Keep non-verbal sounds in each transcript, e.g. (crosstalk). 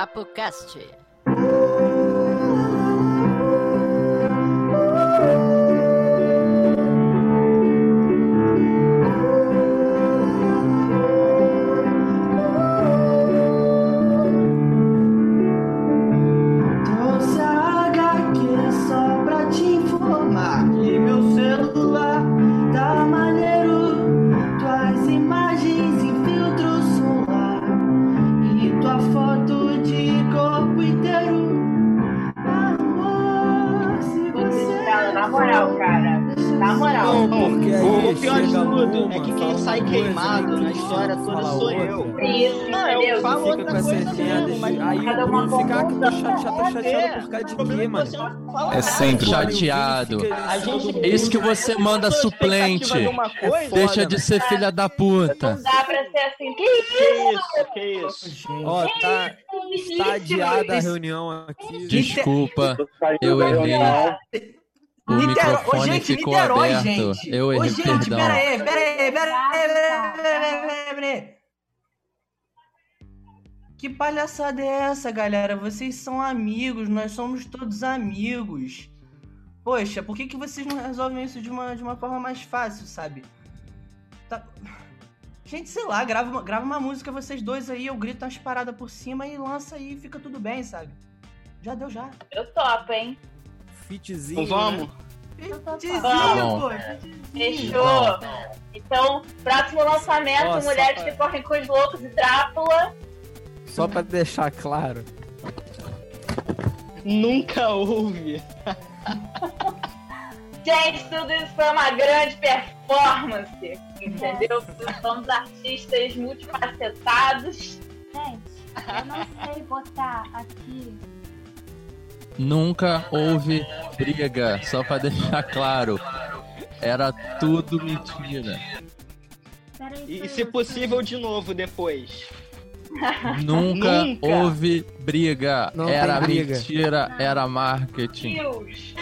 Drapocast. É, de quê, é mano? É sempre. Chateado. Gente É isso que você manda suplente. Deixa de ser filha da puta. Não dá pra ser assim. Que isso? que isso. Ó, tá, tá adiada a reunião aqui. Desculpa, eu errei. O Niterói- Ô, microfone gente, ficou Niterói, aberto. gente. Eu Ô, errei, gente, perdão. pera aí, pera aí, pera aí, pera aí, pera aí, pera aí. Que palhaçada é essa, galera? Vocês são amigos, nós somos todos amigos. Poxa, por que, que vocês não resolvem isso de uma, de uma forma mais fácil, sabe? Tá- Gente, sei lá, grava uma, grava uma música vocês dois aí, eu grito umas paradas por cima e lança aí e fica tudo bem, sabe? Já deu já. Eu topo, hein? Fitzinho. Então vamos. Tizinho, Bom. pô. Fechou. Então, próximo lançamento, Nossa, Mulheres pai. que Correm com os Loucos e Drácula. Só pra deixar claro. Nunca houve. (laughs) Gente, tudo isso foi uma grande performance. Entendeu? Somos artistas multifacetados. Gente, eu não sei botar aqui. Nunca houve briga, só pra deixar claro. Era tudo mentira. Peraí, E, se possível, de novo depois. (laughs) Nunca, Nunca. houve briga. Não era briga. mentira, era marketing. Deus.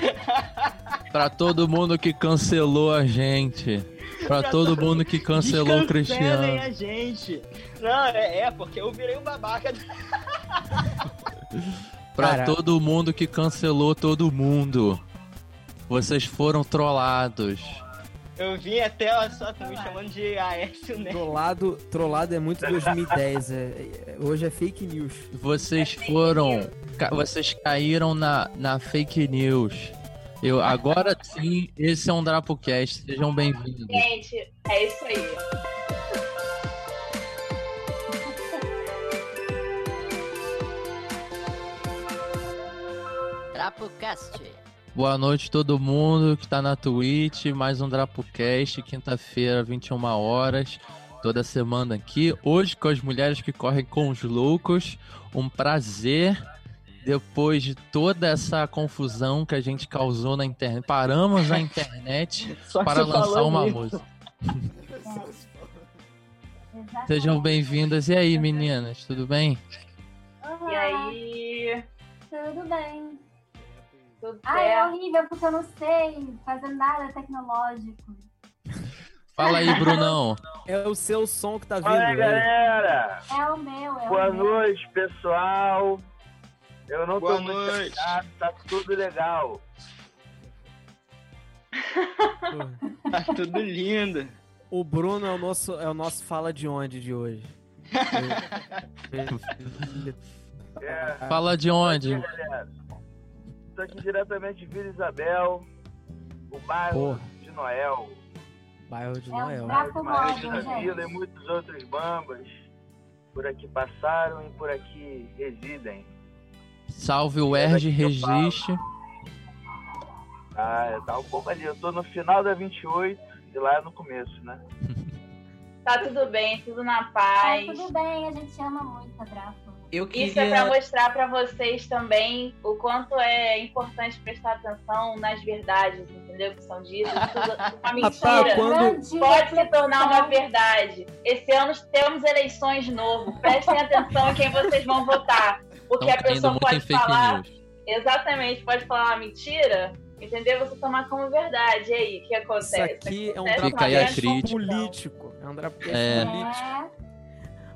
Pra todo mundo que cancelou a gente. Pra todo mundo que cancelou o Cristiano. a gente. Não, é, é, porque eu virei um babaca. (laughs) Pra todo mundo que cancelou todo mundo. Vocês foram trollados. Eu vim até, olha só, tu me chamando de Aécio Neto. Trollado, trollado é muito 2010. é- é- hoje é fake news. Vocês foram. ca- Vocês caíram na, na fake news. Eu, agora sim, esse é um DrapoCast. Sejam bem-vindos. Gente, é isso aí. Drapocast. Boa noite todo mundo que tá na Twitch, mais um DrapoCast, quinta-feira, 21 horas, toda semana aqui. Hoje com as mulheres que correm com os loucos, um prazer. Depois de toda essa confusão que a gente causou na internet, paramos a internet (laughs) para lançar uma isso. música. Sejam bem-vindas. E aí, meninas, tudo bem? Olá, E aí, Tudo bem? Tudo Ah, é horrível porque eu não sei fazer nada tecnológico. Fala aí, Brunão. É o seu som que tá vindo. Fala aí, aí. galera! É o meu, é Boa o meu. noite, pessoal! Eu não Boa tô muito noite. chateado, tá tudo legal. (laughs) Tá tudo lindo. O Bruno é o nosso, é o nosso fala de onde de hoje. (laughs) É, Fala de onde? galera. Tô aqui diretamente de Vila Isabel, o bairro Porra. de Noel, Bairro de É o Noel. Draco Maria Móvel, da Vila e muitos outros bambas por aqui passaram e por aqui residem. Salve o Erge Registe. Ah, tá um pouco ali. Eu tô no final da 28 e lá no começo, né? Tá tudo bem, tudo na Tá paz. tudo bem, a gente ama muito a Eu Isso é para queria. mostrar para vocês também o quanto é importante prestar atenção nas verdades, entendeu? Que são ditas. Tudo, uma mentira quando- Grande pode se tornar uma verdade. Esse ano temos eleições de novo. Prestem atenção em quem vocês vão votar. Porque Estão a pessoa pode falar. Exatamente, pode falar uma mentira, entendeu? Você tomar como verdade. E aí, o que acontece? Isso aqui é um crítica. político. É um drapcast É. político.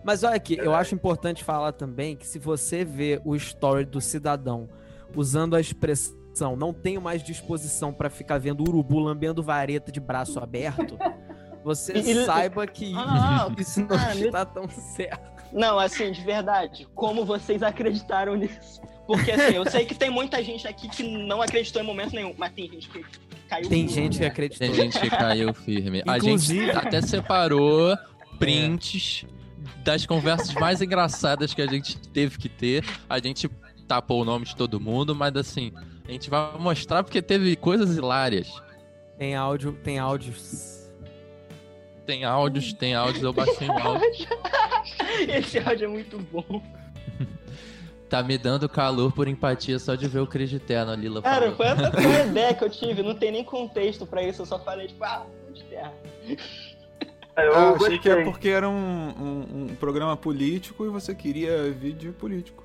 É, Mas olha aqui, eu acho importante falar também que se você vê o story do cidadão usando a expressão não tenho mais disposição pra ficar vendo urubu lambendo vareta de braço aberto, (laughs) você E- saiba que Ah, (laughs) isso não ah, está tão certo. Não, assim, de verdade, como vocês acreditaram nisso? Porque assim, eu sei que tem muita gente aqui que não acreditou em momento nenhum, mas tem gente que caiu Tem duro, gente que né? acreditou. Tem gente que caiu firme. A Inclusive- gente até separou (laughs) prints das conversas mais engraçadas que a gente teve que ter. A gente tapou o nome de todo mundo, mas assim, a gente vai mostrar porque teve coisas hilárias. Tem áudio, tem áudios. Tem áudios, tem áudios, eu baixei um áudio. (laughs) Esse áudio é muito bom. Tá me dando calor por empatia só de ver o Cris de Terno, Lila Cara, falou. foi essa foi a ideia que eu tive, não tem nem contexto pra isso, eu só falei, tipo, ah, de terra. Eu Ah, achei que é porque era um, um- um programa político e você queria vídeo político.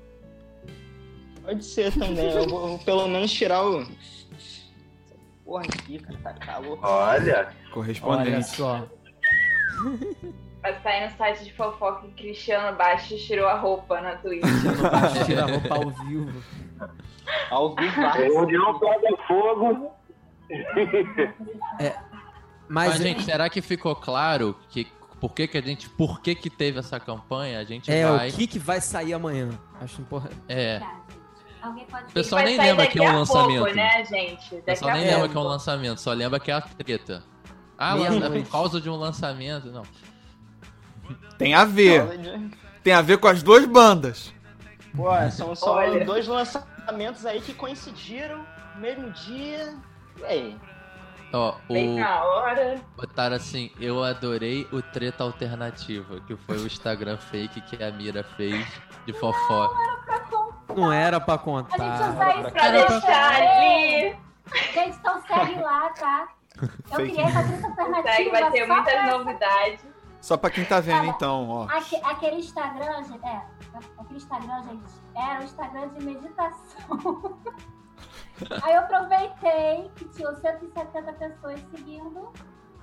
Pode ser também, eu vou pelo menos tirar o. Porra aqui, cara, tá calor. Olha, Olha Correspondente. só. Mas tá aí no site de fofoca que Cristiano Bastos tirou a roupa na Twitch. (laughs) Tira a roupa ao vivo. Ao vivo, é onde não pega fogo. Mas, Mas, gente, será que ficou claro que por que, que a gente. Por que, que teve essa campanha? A gente é vai. o que, que vai sair amanhã. Acho importante. É. Alguém pode O pessoal nem lembra que é um lançamento. Pouco, né, gente? O pessoal nem pouco. lembra que é um lançamento, só lembra que é a treta. Ah, é por causa de um lançamento. Não. Tem a ver. Tem a ver com as duas bandas. Pô, são só Olha. dois lançamentos aí que coincidiram no mesmo dia. E aí? Ó, Bem o. na hora. Botaram assim, eu adorei o treta alternativo, que foi o Instagram fake que a Mira fez de fofó. Não era pra A gente contar. usa isso Pra deixar ali. Gente, então segue lá, tá? Eu Fake criei essa treta alternativa. Segue, vai ter só muitas pra- novidades. Só pra quem tá vendo, então, ó. Aque- aquele Instagram, gente, é, aquele Instagram, gente, era o Instagram de meditação. (laughs) Aí eu aproveitei que tinha 170 pessoas seguindo.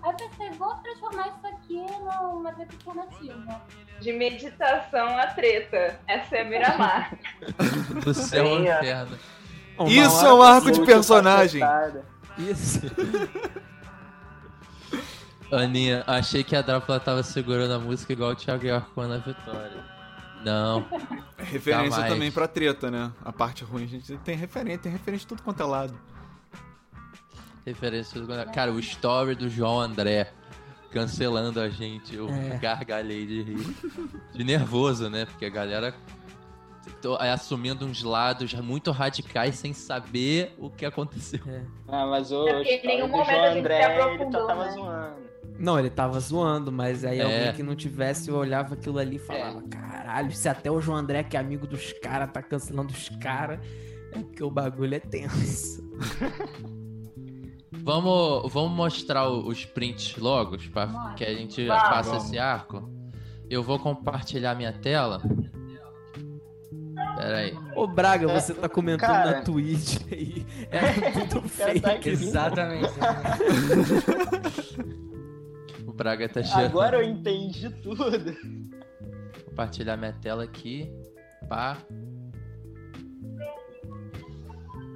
Aí eu pensei, vou transformar isso aqui numa treta alternativa. De meditação a treta. Essa é a Miramar. (laughs) Do céu ao é. inferno. Bom, Isso uma é um arco de personagem. Isso. (laughs) Aninha, achei que a Drácula tava segurando a música igual o Thiago York na vitória. Não. É referência Jamais. também pra treta, né? A parte ruim, a gente tem referência, tem referência de tudo quanto é lado. Referência do... Cara, o story do João André cancelando a gente. Eu É. gargalhei de rir. De nervoso, né? Porque a galera é, assumindo uns lados muito radicais sem saber o que aconteceu. Ah, mas o É porque em nenhum momento João a gente André, se ele só tava né? zoando. Não, ele tava zoando, mas aí É. alguém que não tivesse olhava aquilo ali e falava: caralho, se até o João André, que é amigo dos caras, tá cancelando os caras, é porque o bagulho é tenso. (laughs) Vamos, vamos mostrar o- os prints logo, pra que a gente Vamos. faça Vamos. esse arco. Eu vou compartilhar minha tela. Pera aí. Ô Braga, você tá comentando Cara. na Twitch aí. Era tudo (laughs) tá fake. Exatamente. (laughs) O Braga tá cheio. Agora eu entendi tudo. Compartilhar minha tela aqui. Pá.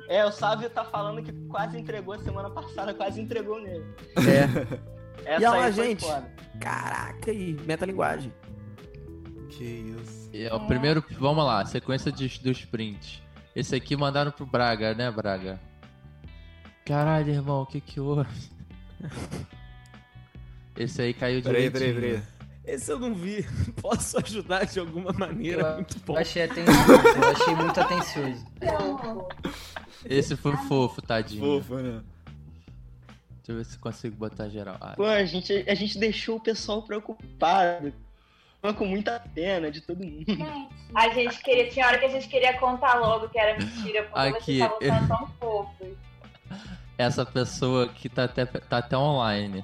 É, o Sávio tá falando que quase entregou a semana passada, quase entregou nele. É. Essa E olha gente. foda. Caraca aí, metalinguagem. Que isso. É o primeiro. Vamos lá, sequência de- dos prints. Esse aqui mandaram pro Braga, né, Braga? Caralho, irmão, o que que houve? (laughs) Esse aí caiu Peraí, direitinho. peraí, peraí. Esse eu não vi. (laughs) Posso ajudar de alguma maneira? Eu- Muito bom. Eu achei atencioso, eu achei muito atencioso. Esse foi fofo, tadinho. Fofo, né? Deixa eu ver se consigo botar geral. Ah, Pô, a gente, a gente deixou o pessoal preocupado. Com muita pena de todo mundo. gente, A gente queria, tinha hora que a gente queria contar logo que era mentira, porque Aqui. vocês estavam tão fofos. essa pessoa que tá até, tá até online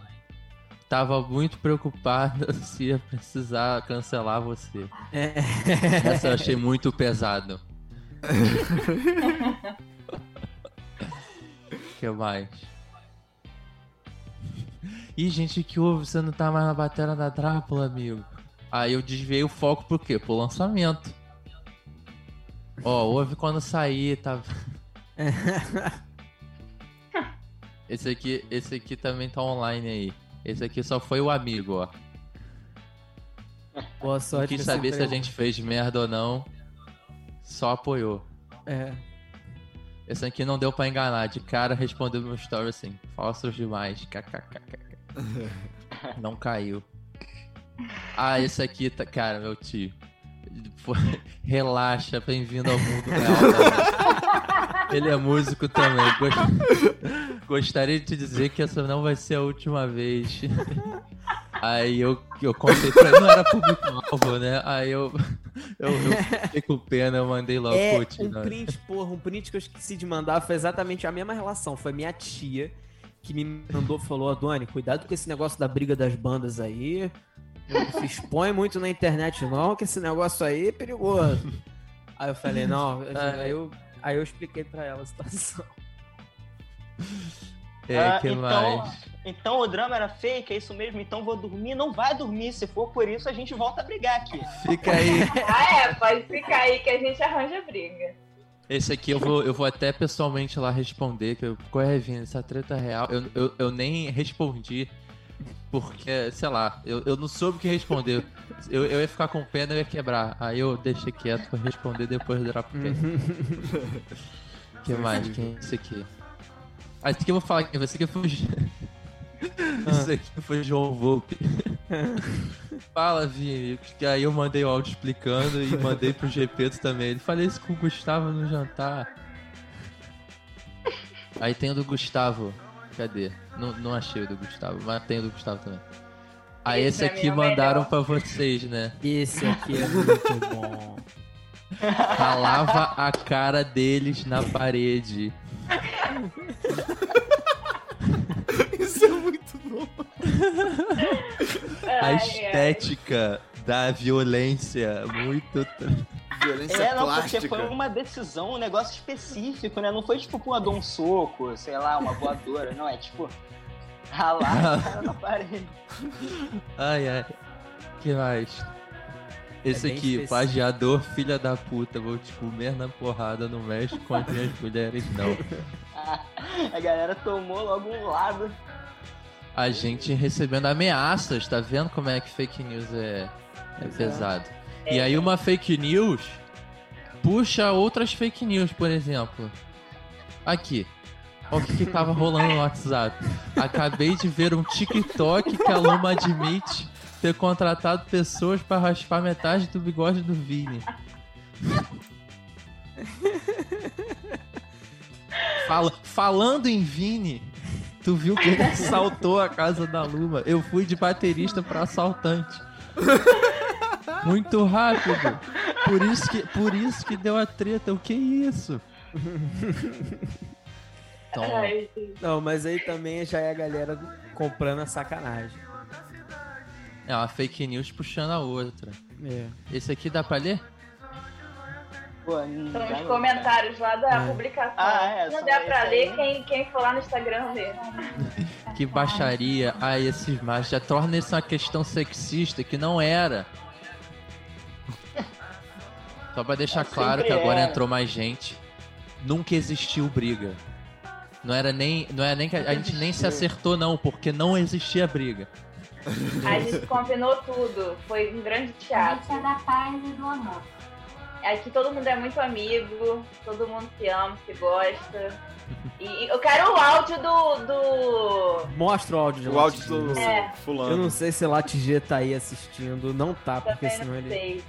tava muito preocupada (laughs) se ia precisar cancelar você. É. Essa eu achei muito pesado. O (laughs) que mais? Ih, gente, que houve? Você não tá mais na bateria da Drácula, amigo. Aí eu desviei o foco por quê? Pro lançamento. Ó, ouve quando sair, tá. (laughs) Esse aqui, esse aqui também tá online aí. Esse aqui só foi o amigo, ó. Boa Não sorte. quis nesse saber se a gente fez merda ou não. Só apoiou. É. Esse aqui não deu pra enganar. De cara respondeu meu story assim. Falsos demais. KKKK. (laughs) Não caiu. Ah, esse aqui, tá... cara, meu tio. (laughs) Relaxa, bem-vindo ao mundo real. também. Ele é músico também. Gos- (laughs) Gostaria de te dizer que essa não vai ser a última vez. (laughs) Aí eu, eu contei pra ele, não era público-alvo, né? Aí eu, eu, eu fiquei com pena, eu mandei logo É, putz, um não. print, porra, um print que eu esqueci de mandar foi exatamente a mesma relação. Foi minha tia que me mandou, falou, Adoni, cuidado com esse negócio da briga das bandas aí. Não se expõe muito na internet não, que esse negócio aí é perigoso. Aí eu falei, não, (laughs) aí eu, aí eu expliquei pra ela a situação. (laughs) É, Ah, que então, mais? então o drama era fake, é isso mesmo? Então vou dormir? Não vai dormir. Se for por isso, a gente volta a brigar aqui. Fica aí. (laughs) Ah, é, pode ficar aí que a gente arranja briga. Esse aqui eu vou, eu vou até pessoalmente lá responder, que eu, qual é, Vini, essa treta é real. Eu, eu, eu nem respondi, porque, sei lá, eu, eu não soube o que responder. Eu, eu ia ficar com pena e ia quebrar. Aí eu deixei quieto pra responder depois do Dropcast. O que mais? Quem é esse aqui? Ah, esse aqui eu vou falar aqui, esse aqui foi... Esse (laughs) aqui foi João Volpe. Fala, Vini. Que aí eu mandei o áudio explicando e mandei pro Gepeto também. Ele falei isso com o Gustavo no jantar. Aí tem o do Gustavo. Cadê? Não, não achei o do Gustavo, mas tem o do Gustavo também. Aí Esse esse aqui é mandaram melhor. pra vocês, né? Esse aqui é (laughs) muito bom. Ralava a cara deles na parede. (laughs) Isso é muito bom. A estética da violência. Muito. Violência É, não, porque plástica. foi uma decisão, um negócio específico, né? Não foi tipo uma dar um soco, sei lá, uma voadora. Não, é tipo ralar (laughs) a cara na parede. Ai, ai. que mais? Esse É aqui, específico. pageador, filha da puta, vou te comer na porrada, não mexe com as minhas (laughs) mulheres, não. A galera tomou logo um lado. A gente recebendo ameaças, tá vendo como é que fake news é, é pesado? E aí uma fake news puxa outras fake news, por exemplo. Aqui. Olha o que, que tava rolando no WhatsApp. Acabei de ver um TikTok que a Luma admite ter contratado pessoas pra raspar metade do bigode do Vini. Fala- falando em Vini, tu viu que ele assaltou a casa da Luma. Eu fui de baterista pra assaltante. Muito rápido. Por isso que, por isso que deu a treta. O que é isso? (laughs) Ai, gente. Não, mas aí também já é a galera comprando a sacanagem. é uma fake news puxando a outra. É. Esse aqui dá pra ler? São os comentários lá da É. publicação. Ah, é, não der pra ler, aí. quem, quem for lá no Instagram vê. (laughs) Que baixaria. Ai, esses machos. Já torna isso uma questão sexista que não era. Só pra deixar Sempre claro que agora era. entrou mais gente. Nunca existiu briga. Não era nem. Não era nem que a, a gente nem se acertou, não, porque não existia briga. A gente combinou tudo. Foi um grande A teatro. gente é da paz e do amor. Aqui todo mundo é muito amigo, todo mundo se ama, se gosta. E eu quero o áudio do. do... Mostra o áudio de O áudio do É. fulano. Eu não sei se Latigê tá aí assistindo. Não tá, porque Também senão não ele. sei.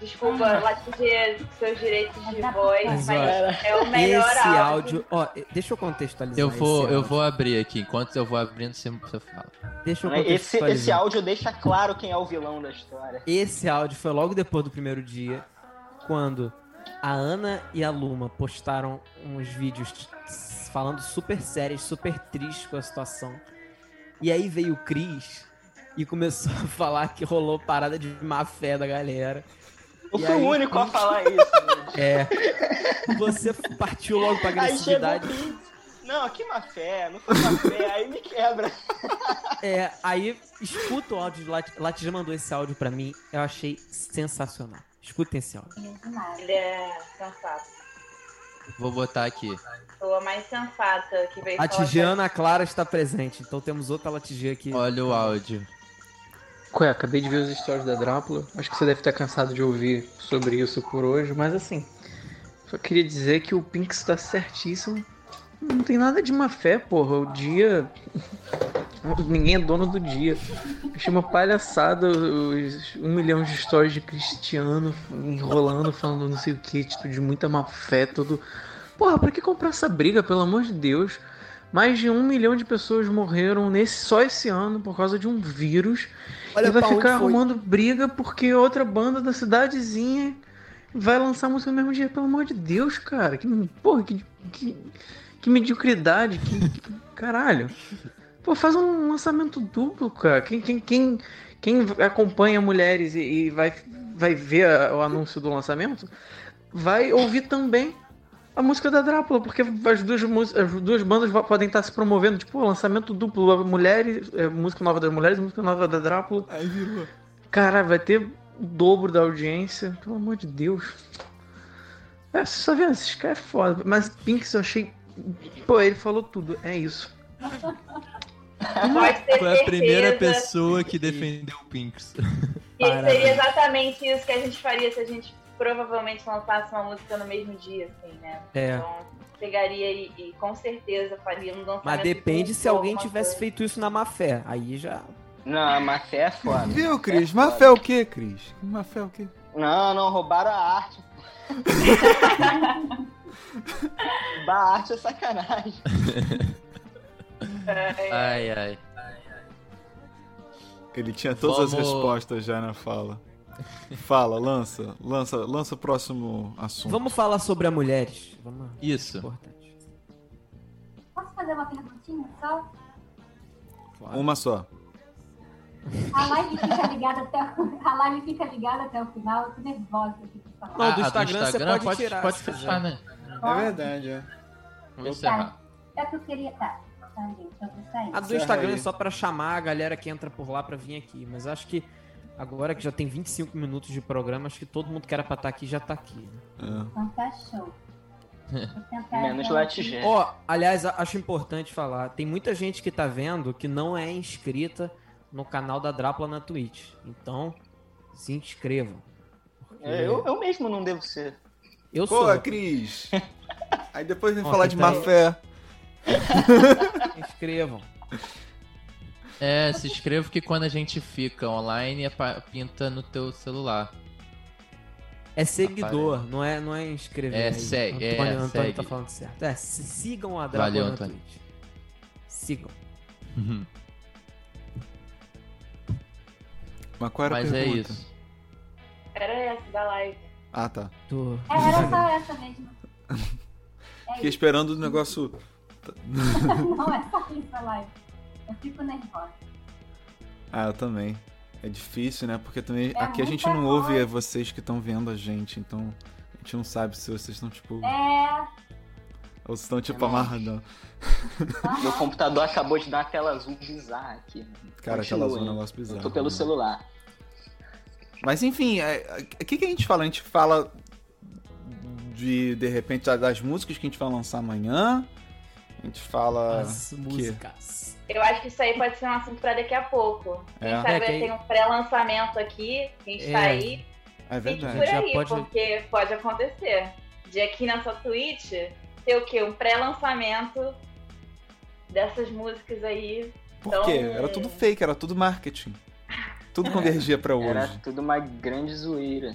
Desculpa, Latigê, seus direitos de voz, mas é o melhor Esse áudio. Ó, deixa eu contextualizar. Eu vou, esse eu vou abrir aqui. Enquanto eu vou abrindo, você, você fala. Deixa eu Esse, esse áudio deixa claro quem é o vilão da história. Esse áudio foi logo depois do primeiro dia, quando a Ana e a Luma postaram uns vídeos falando super sérios, super tristes com a situação. E aí veio o Cris e começou (laughs) a falar que rolou parada de má fé da galera. Eu E fui aí, o único a falar isso. É. Você partiu logo pra agressividade. Não, que má fé, não foi má fé, aí me quebra. É, aí, escuta o áudio de Lat... Latija mandou esse áudio pra mim. Eu achei sensacional. Escutem esse áudio. Ele é sensato. Vou botar aqui. Pessoa mais sensata que veio A Tigiana Clara está presente, então temos outra Latigia aqui. Olha o áudio. Ué, acabei de ver os stories da Drácula. Acho que você deve estar cansado de ouvir sobre isso por hoje, mas assim. Só queria dizer que o Pink está certíssimo. Não tem nada de má fé, porra. O dia. (laughs) Ninguém é dono do dia. Achei uma palhaçada os um milhão de stories de Cristiano enrolando, falando não sei o que, tipo, de muita má fé, tudo. Porra, pra que comprar essa briga, pelo amor de Deus? Mais de um milhão de pessoas morreram nesse, só esse ano por causa de um vírus. Olha e vai ficar arrumando briga porque outra banda da cidadezinha vai lançar música no mesmo dia. Pelo amor de Deus, cara. Que, porra, que, que, que mediocridade. Que, que- caralho. Pô, faz um lançamento duplo, cara. Quem, quem, quem, quem acompanha mulheres e, e vai, vai ver a- o anúncio do lançamento vai ouvir também a música da Drácula, porque as duas, as duas bandas podem estar se promovendo, tipo, lançamento duplo, mulheres, é, música nova das mulheres, música nova da Drácula. Aí virou. Cara, vai ter o dobro da audiência, pelo amor de Deus. É, você só vendo, esses caras é foda. Mas Pinks eu achei. Pô, ele falou tudo, é isso. Pode ter Foi a primeira pessoa que defendeu o Pinks. que seria exatamente isso que a gente faria se a gente provavelmente lançasse uma música no mesmo dia, assim, né? É. Então, pegaria e, e com certeza faria um lançamento. Mas de depende se alguém tivesse coisa. feito isso na má fé. Aí já. Não, a má fé é foda. Viu, Cris? Má fé é o quê, Cris? Má fé é o quê? Não, não, roubaram a arte. (laughs) Roubar a arte é sacanagem. Ai, ai. Ele tinha todas as Vamos- respostas já na fala. Fala, lança, lança, lança o próximo assunto. Vamos falar sobre as mulheres. Vamos. Isso. Importante. Posso fazer uma perguntinha só? Uma só. A live fica ligada até o, (laughs) a live fica ligada até o final. Eu tô nervosa aqui pra falar. Não, do Ah, Instagram você pode tirar, Pode fechar, né? É verdade, é. Vamos encerrar. É que eu queria. Tá, tá, gente, eu vou sair. A do Instagram é só pra chamar a galera que entra por lá pra vir aqui. Mas acho que agora que já tem 25 minutos de programa, acho que todo mundo que era pra estar aqui já tá aqui. né? É. Então tá show. (laughs) Menos latigé. Ó, aliás, a- acho importante falar. Tem muita gente que tá vendo que não é inscrita no canal da Drácula na Twitch. Então, se inscrevam. Porque É, Eu, eu mesmo não devo ser. eu Pô, sou. Cris. Aí depois vem Ó, falar de tá má aí? fé. Se (laughs) inscrevam. É, se inscreva que quando a gente fica online, apa- pinta no teu celular. É seguidor, não é, não é inscrever. É, aí. segue, é, Antônio, Antônio segue. tá falando certo. É, se- sigam a Drácula Valeu, Antônio. Twitch. Sigam. Mas qual era Mas a é pergunta? isso. Era essa da live. Ah, tá. Do... É, era só essa mesmo. É (laughs) Fiquei isso. esperando o negócio. (laughs) Não é só isso a live. Eu fico nervosa. Ah, eu também. É difícil, né? Porque também É aqui a gente não ouve voz. é vocês que estão vendo a gente, então a gente não sabe se vocês estão tipo. É. Ou se estão tipo É, amarradão. Meu computador acabou de dar tela azul bizarra aqui. Cara, Continua, aquela azul é um negócio bizarro. Eu tô pelo né? celular. Mas enfim, é, é, o que, que a gente fala? A gente fala de, de repente, das músicas que a gente vai lançar amanhã. A gente fala. As músicas. Eu acho que isso aí pode ser um assunto pra daqui a pouco. Quem É. sabe É, vai quem- ter um pré-lançamento aqui. Quem está É. aí, É fique verdade. por aí, pode- porque pode acontecer. De aqui nessa Twitch, ter o quê? Um pré-lançamento dessas músicas aí. Por quê? Então- Era tudo fake, era tudo marketing. Tudo (laughs) convergia pra Era hoje. tudo uma grande zoeira.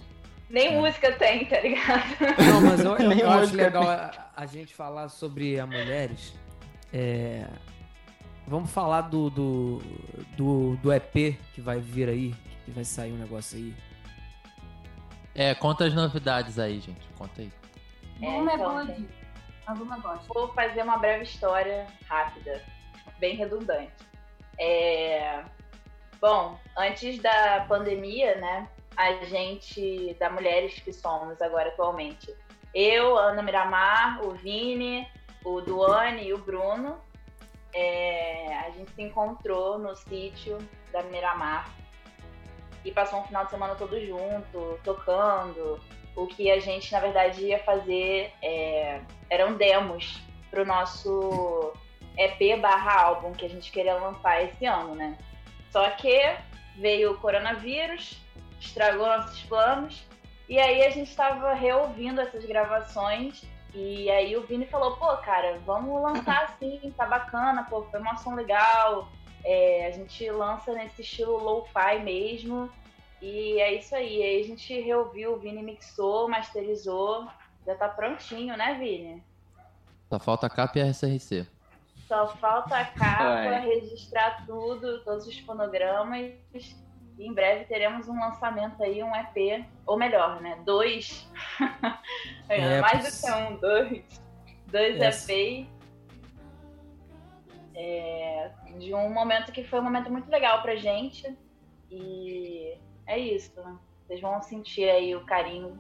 Nem É. música tem, tá ligado? (laughs) Não, mas eu, eu- eu acho legal a, a gente falar sobre as mulheres. É, Vamos falar do, do, do, do EP que vai vir aí, que vai sair um negócio aí. É, conta as novidades aí, gente. Conta aí. Uma é então, boa de. Alguma gosta. Vou fazer uma breve história rápida, bem redundante. É, Bom, antes da pandemia, né, a gente, da Mulheres que Somos agora atualmente, eu, Ana Miramar, o Vini, o Duane e o Bruno, é, a gente se encontrou no sítio da Miramar e passou um final de semana todo junto, tocando. O que a gente, na verdade, ia fazer é, eram demos pro nosso EP barra álbum que a gente queria lançar esse ano, né? Só que veio o coronavírus, estragou nossos planos, e aí a gente estava reouvindo essas gravações, e aí o Vini falou, pô, cara, vamos lançar (laughs) assim, tá bacana, pô, foi uma som legal, é, a gente lança nesse estilo lo-fi mesmo, e é isso aí. Aí a gente reouviu, o Vini mixou, masterizou, já tá prontinho, né, Vini? Só falta a capa e a SRC. Só falta a capa, registrar tudo, todos os fonogramas. E em breve teremos um lançamento aí, um EP, ou melhor, né? Dois. (laughs) É, Mais pois- do que um, dois. Dois Essa. EPs. É, de um momento que foi um momento muito legal pra gente. E é isso. né? Vocês vão sentir aí o carinho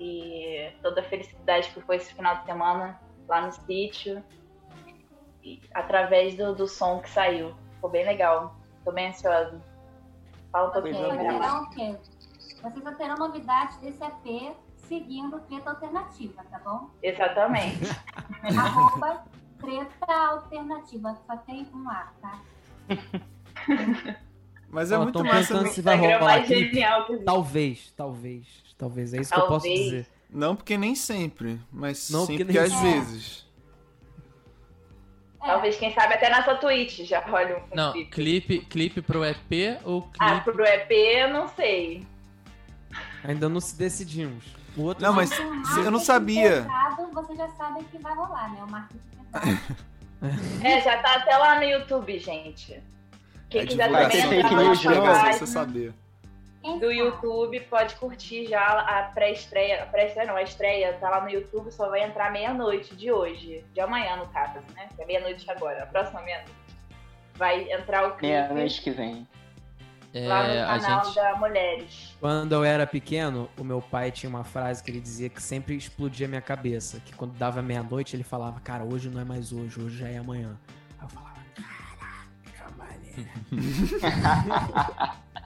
e toda a felicidade que foi esse final de semana lá no sítio através do, do som que saiu. Ficou bem legal. Tô bem ansiosa. Um pouquinho Vocês só terão novidades desse EP seguindo Treta Alternativa, tá bom? Exatamente. (laughs) Arroba Treta Alternativa. Só tem um A, tá? Mas é Ó, muito massa. se vai Instagram rolar existe. Talvez, talvez, talvez. É isso que eu posso Talvez. dizer. Não, porque nem sempre. Mas Não, sim, porque às sempre. vezes. É, Talvez, quem sabe, até nessa Twitch já rola um Não, clipe. clipe, clipe pro EP ou clipe. Ah, pro EP, eu não sei. Ainda não se decidimos. O outro Não, mas com eu não sabia. pesado, Vocês já sabem que vai rolar, né? O marketing pesado. (laughs) É, já tá até lá no YouTube, gente. Quem É quiser vai também ter entrar fake na news só você saber. Do sabe? YouTube, pode curtir já a pré-estreia. A pré-estreia não, a estreia tá lá no YouTube, só vai entrar meia-noite de hoje. De amanhã, no caso, né? Que é meia-noite agora, a próxima meia-noite. Vai entrar o clipe Meia-noite que vem. lá no É, a canal gente. da Mulheres. Quando eu era pequeno, o meu pai tinha uma frase que ele dizia que sempre explodia minha cabeça. Que quando dava meia-noite, ele falava, cara, hoje não é mais hoje, hoje já é amanhã. Aí eu falava, caraca, mané. (laughs)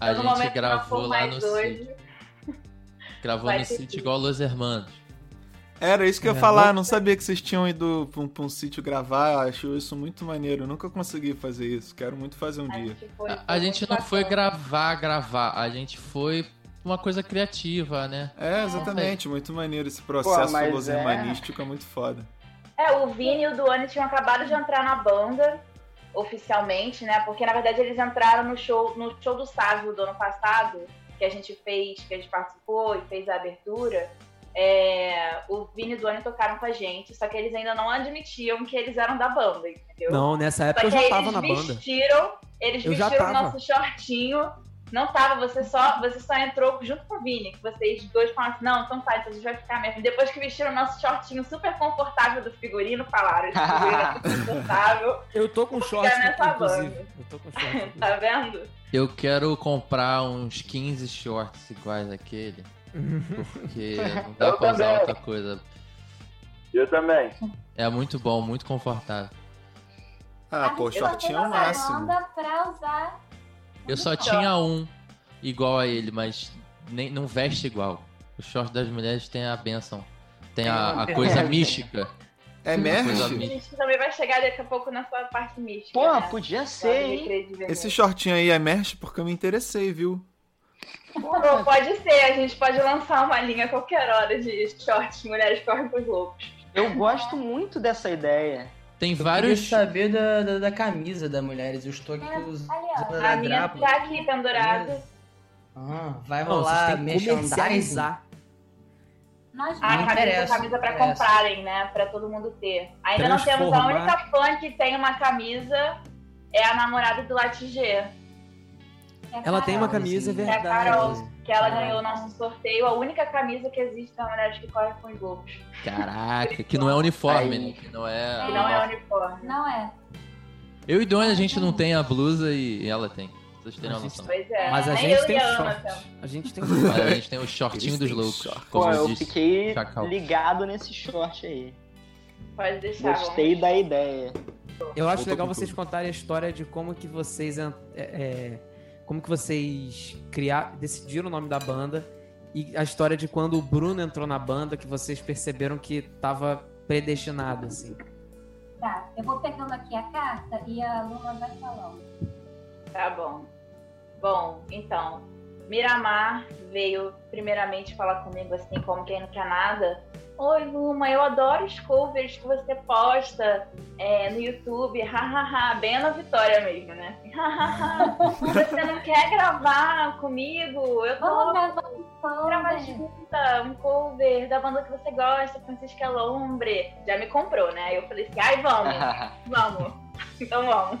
A Todo gente gravou lá no hoje. sítio. Gravou vai no sítio que- igual Los Hermanos. Era isso que eu ia É, falar, não- sabia que vocês tinham ido pra um, pra um sítio gravar, eu acho isso muito maneiro. Eu nunca consegui fazer isso, quero muito fazer um A dia. gente, foi- A, foi a gente não foi gravar, gravar. A gente foi uma coisa criativa, né? É, exatamente, muito maneiro esse processo Los é- Hermanístico, é muito foda. É, o Vini e o Duane tinham acabado de entrar na banda, oficialmente, né? Porque na verdade eles entraram no show, no show do Sávio do ano passado, que a gente fez, que a gente participou e fez a abertura. É, o Vini e o Duane tocaram com a gente, só que eles ainda não admitiam que eles eram da banda, entendeu? Não, nessa época eu já tava eles na banda. vestiram, eles Eu vestiram o nosso shortinho. Não tava, você só, você só entrou junto com o Vini, que vocês dois falaram assim, não, então tá, então a gente vai ficar mesmo. Depois que vestiram o nosso shortinho super confortável do figurino, falaram, esse figurino é super (laughs) confortável, Eu tô com short, inclusive. banda. Eu tô com short. (laughs) tá vendo? Eu quero comprar uns 15 shorts iguais àquele. Porque (laughs) não dá Eu pra usar também. outra coisa. Eu também. É muito bom, muito confortável. Ah, A pô, shortinho é o máximo. banda pra usar. Eu só tinha um igual a ele, mas nem, não veste igual. O short das mulheres tem a benção. Tem a, a coisa mística. É merch? A gente também vai chegar daqui a pouco na sua parte mística. Pô, né? podia ser, hein? Esse shortinho aí é merch porque eu me interessei, viu? Pô, pode ser, a gente pode lançar uma linha a qualquer hora de shorts Mulheres Correm com os Lobos. Eu gosto muito dessa ideia. Tem Eu vários. queria saber da, da, da camisa da Mulheres. Eu estou aqui ali, ó. a A minha Drácula. tá aqui pendurada. Ah, vai rolar merchandising. comercializar. Nós A Não vamos. camisa, camisa pra interessa. comprarem, né? Pra todo mundo ter. Ainda não temos a única fã que tem uma camisa, é a namorada do Latigê, É Ela tem uma Carol. camisa, é que é a verdade. Carol, que ela Caraca. ganhou o nosso sorteio, a única camisa que existe da Mulheres que Correm com os Lobos. Caraca, que não é uniforme, né? Que não é. Que não é uniforme. Não é. Eu e Dona a gente não tem a blusa e ela tem. Vocês terem uma A gente noção. Pois é. Mas a Nem gente tem short. A gente tem (laughs) Mas a gente tem o shortinho Eles dos têm loucos. short. Pô, eu disse. fiquei Chacal. ligado nesse short aí. Pode deixar. Gostei vamos. da ideia. Eu acho Voltou legal vocês tudo. contarem a história de como que vocês é, é, como que vocês criar, decidiram o nome da banda e a história de quando o Bruno entrou na banda que vocês perceberam que tava predestinado assim. Tá, eu vou pegando aqui a carta e a Luna vai falando. Tá bom. Bom, então, Miramar veio primeiramente falar comigo assim, como quem não quer nada. Oi, Luma, eu adoro os covers que você posta é, no YouTube, hahaha, bem Ana Vitória mesmo, né? Hahaha, você não quer gravar comigo? Eu tô gravar Vamos gravar junta, um cover da banda que você gosta, Francisca Lombre. Já me comprou, né? Eu falei assim, ai, vamos. (laughs) Vamos. Então vamos.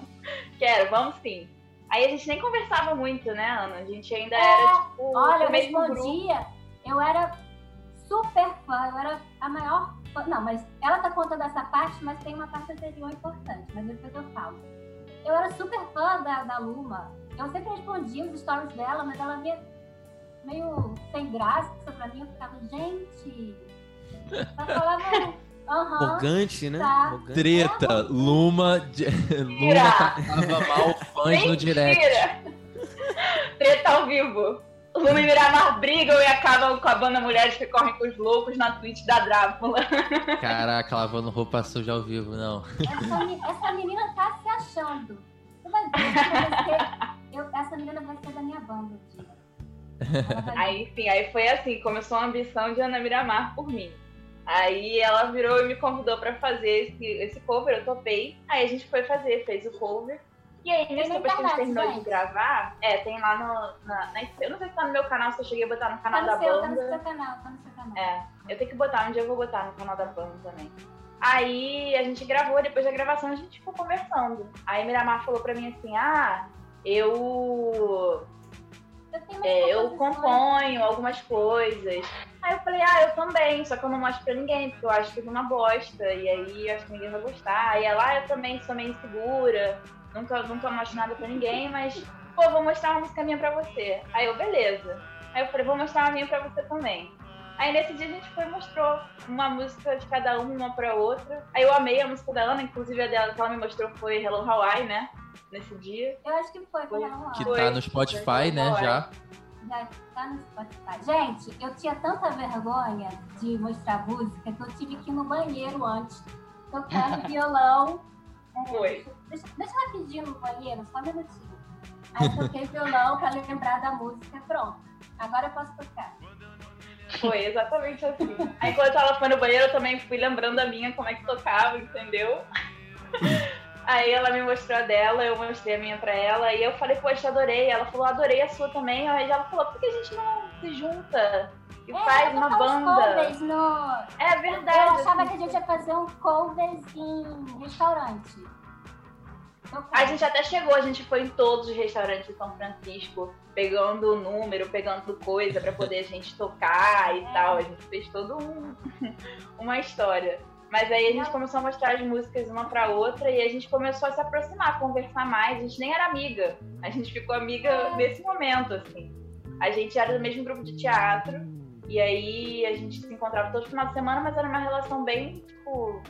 Quero, vamos sim. Aí a gente nem conversava muito, né, Ana? A gente ainda era, tipo, Olha, eu mesmo respondia, eu era super fã, eu era a maior fã. Não, mas ela tá contando essa parte, mas tem uma parte anterior importante, mas depois eu falo. Eu era super fã da, da Luma. Eu sempre respondia os stories dela, mas ela via meio sem graça pra mim. Eu ficava, gente. Ela falava. Aham. Arrogante, né? tá. Arrogante. Treta, Luma, de- Luma tratava mal fãs no direct. Mentira! Treta ao vivo. Luma e Miramar brigam e acabam com a banda Mulheres que Correm com os Loucos na Twitch da Drácula. (laughs) Caraca, lavando roupa suja ao vivo, não. Essa, essa menina tá se achando. Você vai ver, essa menina vai ser da minha banda. vai- Aí, enfim, aí foi assim, começou a ambição de Ana Miramar por mim. Aí ela virou e me convidou pra fazer esse, esse cover, eu topei. Aí a gente foi fazer, fez o cover. E aí, nisso, depois que a gente internet, terminou de gente. gravar, é, tem lá no. Na, na- eu não sei se tá no meu canal, se eu cheguei a botar no Tá canal no, da seu, tá no banda. seu canal, tá no seu canal. É, eu tenho que botar, um dia eu vou botar no canal da banda também. Aí a gente gravou, depois da gravação a gente ficou conversando. Aí Miramar falou pra mim assim: ah, eu Eu, é, eu componho algumas coisas. Aí eu falei, ah, eu também, só que eu não mostro pra ninguém, porque eu acho que é uma bosta. E aí eu acho que ninguém vai gostar. Aí ela, ah, eu também sou meio insegura, nunca, nunca mostro nada pra ninguém, mas, pô, vou mostrar uma música minha pra você. Aí eu, beleza. Aí eu falei, vou mostrar uma minha pra você também. Aí nesse dia a gente foi e mostrou uma música de cada um, uma pra outra. Aí eu amei a música da Ana, inclusive a dela que ela me mostrou foi Hello Hawaii, né? Nesse dia. Eu acho que foi, foi Foi. ela lá. Que Foi. tá no Spotify, né, já. Já tá no Spotify. Gente, eu tinha tanta vergonha de mostrar música que eu tive que ir no banheiro antes, tocar no (laughs) violão. Foi. Deixa, deixa eu rapidinho no banheiro, só um minutinho. Aí toquei violão pra lembrar da música, pronto. Agora eu posso tocar. Foi exatamente assim. Aí enquanto ela foi no banheiro, eu também fui lembrando a minha como é que tocava, entendeu? Aí ela me mostrou a dela, eu mostrei a minha pra ela, e eu falei, poxa, adorei. Ela falou, adorei a sua também. Aí ela falou, por que a gente não se junta e faz eu uma banda? no... É Eu verdade. achava assim. que a gente ia fazer um covers em restaurante. A gente até chegou, a gente foi em todos os restaurantes de São Francisco, pegando o número, pegando coisa pra poder a gente tocar e É. tal. A gente fez todo um, (laughs) uma história. Mas aí a gente começou a mostrar as músicas uma pra outra e a gente começou a se aproximar, a conversar mais. A gente nem era amiga. A gente ficou amiga É. nesse momento, assim. A gente era do mesmo grupo de teatro. E aí a gente se encontrava todo final de semana, mas era uma relação bem, tipo,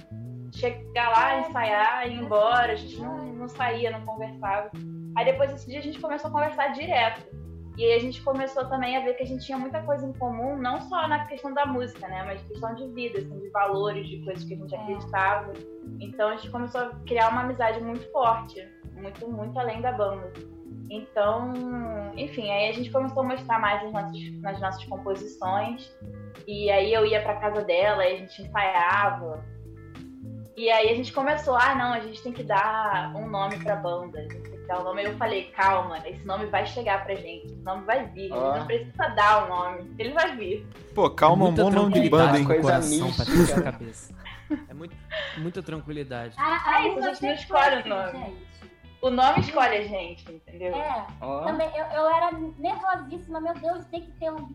chegar lá, ensaiar, ir embora. A gente não, não saía, não conversava. Aí depois desse dia a gente começou a conversar direto. E aí a gente começou também a ver que a gente tinha muita coisa em comum, não só na questão da música, né? Mas questão de vida, assim, de valores, de coisas que a gente É. acreditava. Então a gente começou a criar uma amizade muito forte, muito, muito além da banda. Então, enfim, aí a gente começou a mostrar mais nas nossas, nas nossas composições. E aí eu ia pra casa dela, a gente ensaiava. E aí a gente começou, ah, não, a gente tem que dar um nome pra banda. A gente tem que dar um nome. Eu falei, calma, esse nome vai chegar pra gente. Esse nome vai vir. A gente não precisa dar o nome. Ele vai vir. Pô, calma, um muita bom nome de banda, hein? Coisa coração pra ter sua cabeça. É muito, muita tranquilidade. A, a É isso, a gente não escolhe o nome. gente. O nome escolhe a gente, entendeu? É, também eu, eu era nervosíssima, meu Deus, tem que ter um.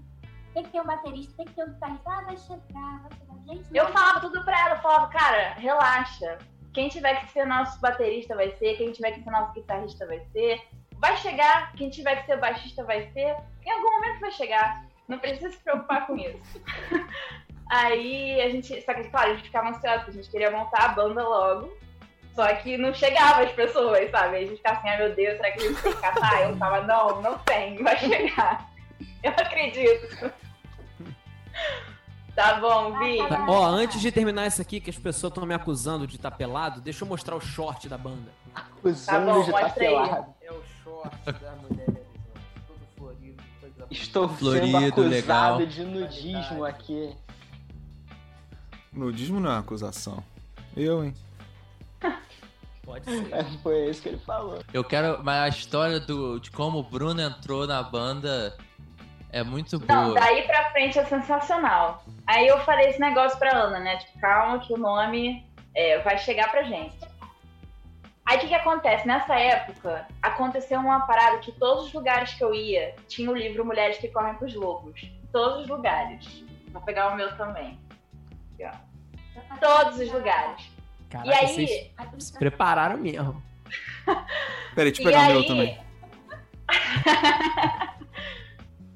Tem que ter um baterista, tem que ter um guitarrista. Ah, vai chegar, vai chegar. Gente, Eu falava tudo pra ela, eu falava, cara, relaxa. Quem tiver que ser nosso baterista vai ser, quem tiver que ser nosso guitarrista vai ser. Vai chegar, quem tiver que ser baixista vai ser. Em algum momento vai chegar. Não precisa se preocupar com isso. (laughs) Aí a gente. Só que, claro, a gente ficava ansiosa, porque a gente queria montar a banda logo. Só que não chegava as pessoas, sabe? Aí a gente ficava assim, ai meu Deus, será que a gente tem que catar? Eu tava, não, não tem, vai chegar. (laughs) Eu acredito. (laughs) Tá bom, Vi. Tá, Ó, antes de terminar isso aqui, que as pessoas estão me acusando de estar pelado, deixa eu mostrar o short da banda. Acusando Tá bom, de estar aí. pelado. É o short da mulher, todo florido, coisa Estou Florido, sendo acusado legal. de nudismo aqui. Nudismo não é uma acusação. Eu, hein? (laughs) Pode ser. É, Foi isso que ele falou. Eu quero. Mas a história do, de como o Bruno entrou na banda é muito Não, boa. daí pra frente é sensacional. Aí eu falei esse negócio pra Ana, né? Tipo, calma que o nome é, vai chegar pra gente. Aí o que, que acontece? Nessa época, aconteceu uma parada que todos os lugares que eu ia tinha o livro Mulheres que Correm pros Lobos. Todos os lugares. Vou pegar o meu também. Aqui, ó. Todos os lugares. Caraca, e aí, vocês se prepararam mesmo. (laughs) Peraí, deixa eu E pegar o meu aí- também. (laughs)